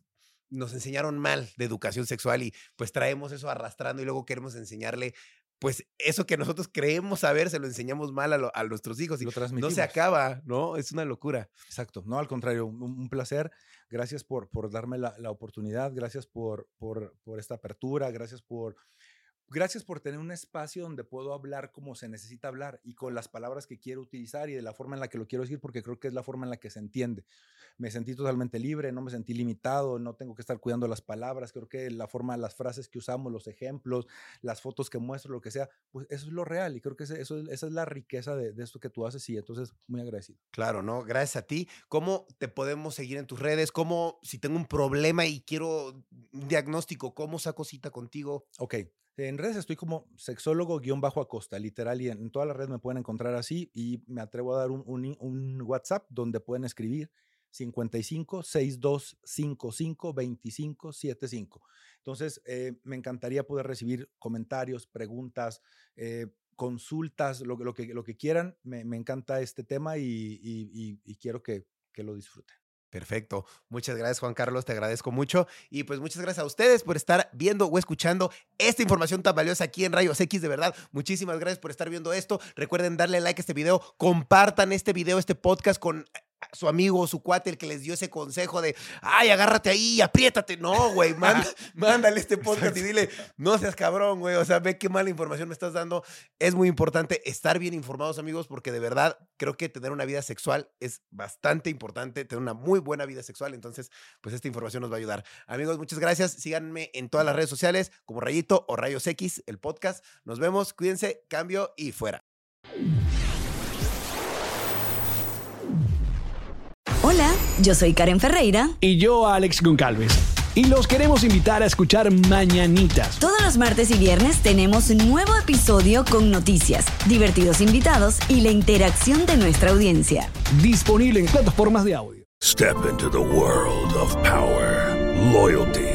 nos enseñaron mal de educación sexual y pues traemos eso arrastrando y luego queremos enseñarle pues eso que nosotros creemos saber se lo enseñamos mal a, nuestros hijos y no se acaba, ¿no? Es una locura. Exacto, no, al contrario, un, placer. Gracias por, por darme la, la oportunidad, gracias por, por, por esta apertura, gracias por Gracias por tener un espacio donde puedo hablar como se necesita hablar y con las palabras que quiero utilizar y de la forma en la que lo quiero decir, porque creo que es la forma en la que se entiende. Me sentí totalmente libre, no me sentí limitado, no tengo que estar cuidando las palabras. Creo que la forma, las frases que usamos, los ejemplos, las fotos que muestro, lo que sea, pues eso es lo real y creo que eso, esa es la riqueza de, de esto que tú haces y entonces muy agradecido. Claro, ¿no? Gracias a ti. ¿Cómo te podemos seguir en tus redes? ¿Cómo, si tengo un problema y quiero un diagnóstico, cómo saco cita contigo? Ok. En redes estoy como sexólogo-acosta, literal, y en, todas las me pueden encontrar así y me atrevo a dar un, WhatsApp donde pueden escribir 55 6255 2575. Entonces, eh, me encantaría poder recibir comentarios, preguntas, eh, consultas, lo, que, quieran. Me, encanta este tema y, quiero que lo disfruten. Perfecto. Muchas gracias, Juan Carlos. Te agradezco mucho. Y pues muchas gracias a ustedes por estar viendo o escuchando esta información tan valiosa aquí en Rayos X. De verdad, muchísimas gracias por estar viendo esto. Recuerden darle like a este video, compartan este video, este podcast con su amigo o su cuate el que les dio ese consejo de, ay, agárrate ahí, apriétate. No, güey, mándale este podcast y dile, no seas cabrón, güey. O sea, ve qué mala información me estás dando. Es muy importante estar bien informados, amigos, porque de verdad creo que tener una vida sexual es bastante importante, tener una muy buena vida sexual. Entonces, pues esta información nos va a ayudar. Amigos, muchas gracias. Síganme en todas las redes sociales como Rayito o Rayos X, el podcast. Nos vemos, cuídense, cambio y fuera. Yo soy Karen Ferreira. Y yo, Alex Goncalves. Y los queremos invitar a escuchar Mañanitas. Todos los martes y viernes tenemos un nuevo episodio con noticias, divertidos invitados y la interacción de nuestra audiencia. Disponible en plataformas de audio. Step into the world of power, loyalty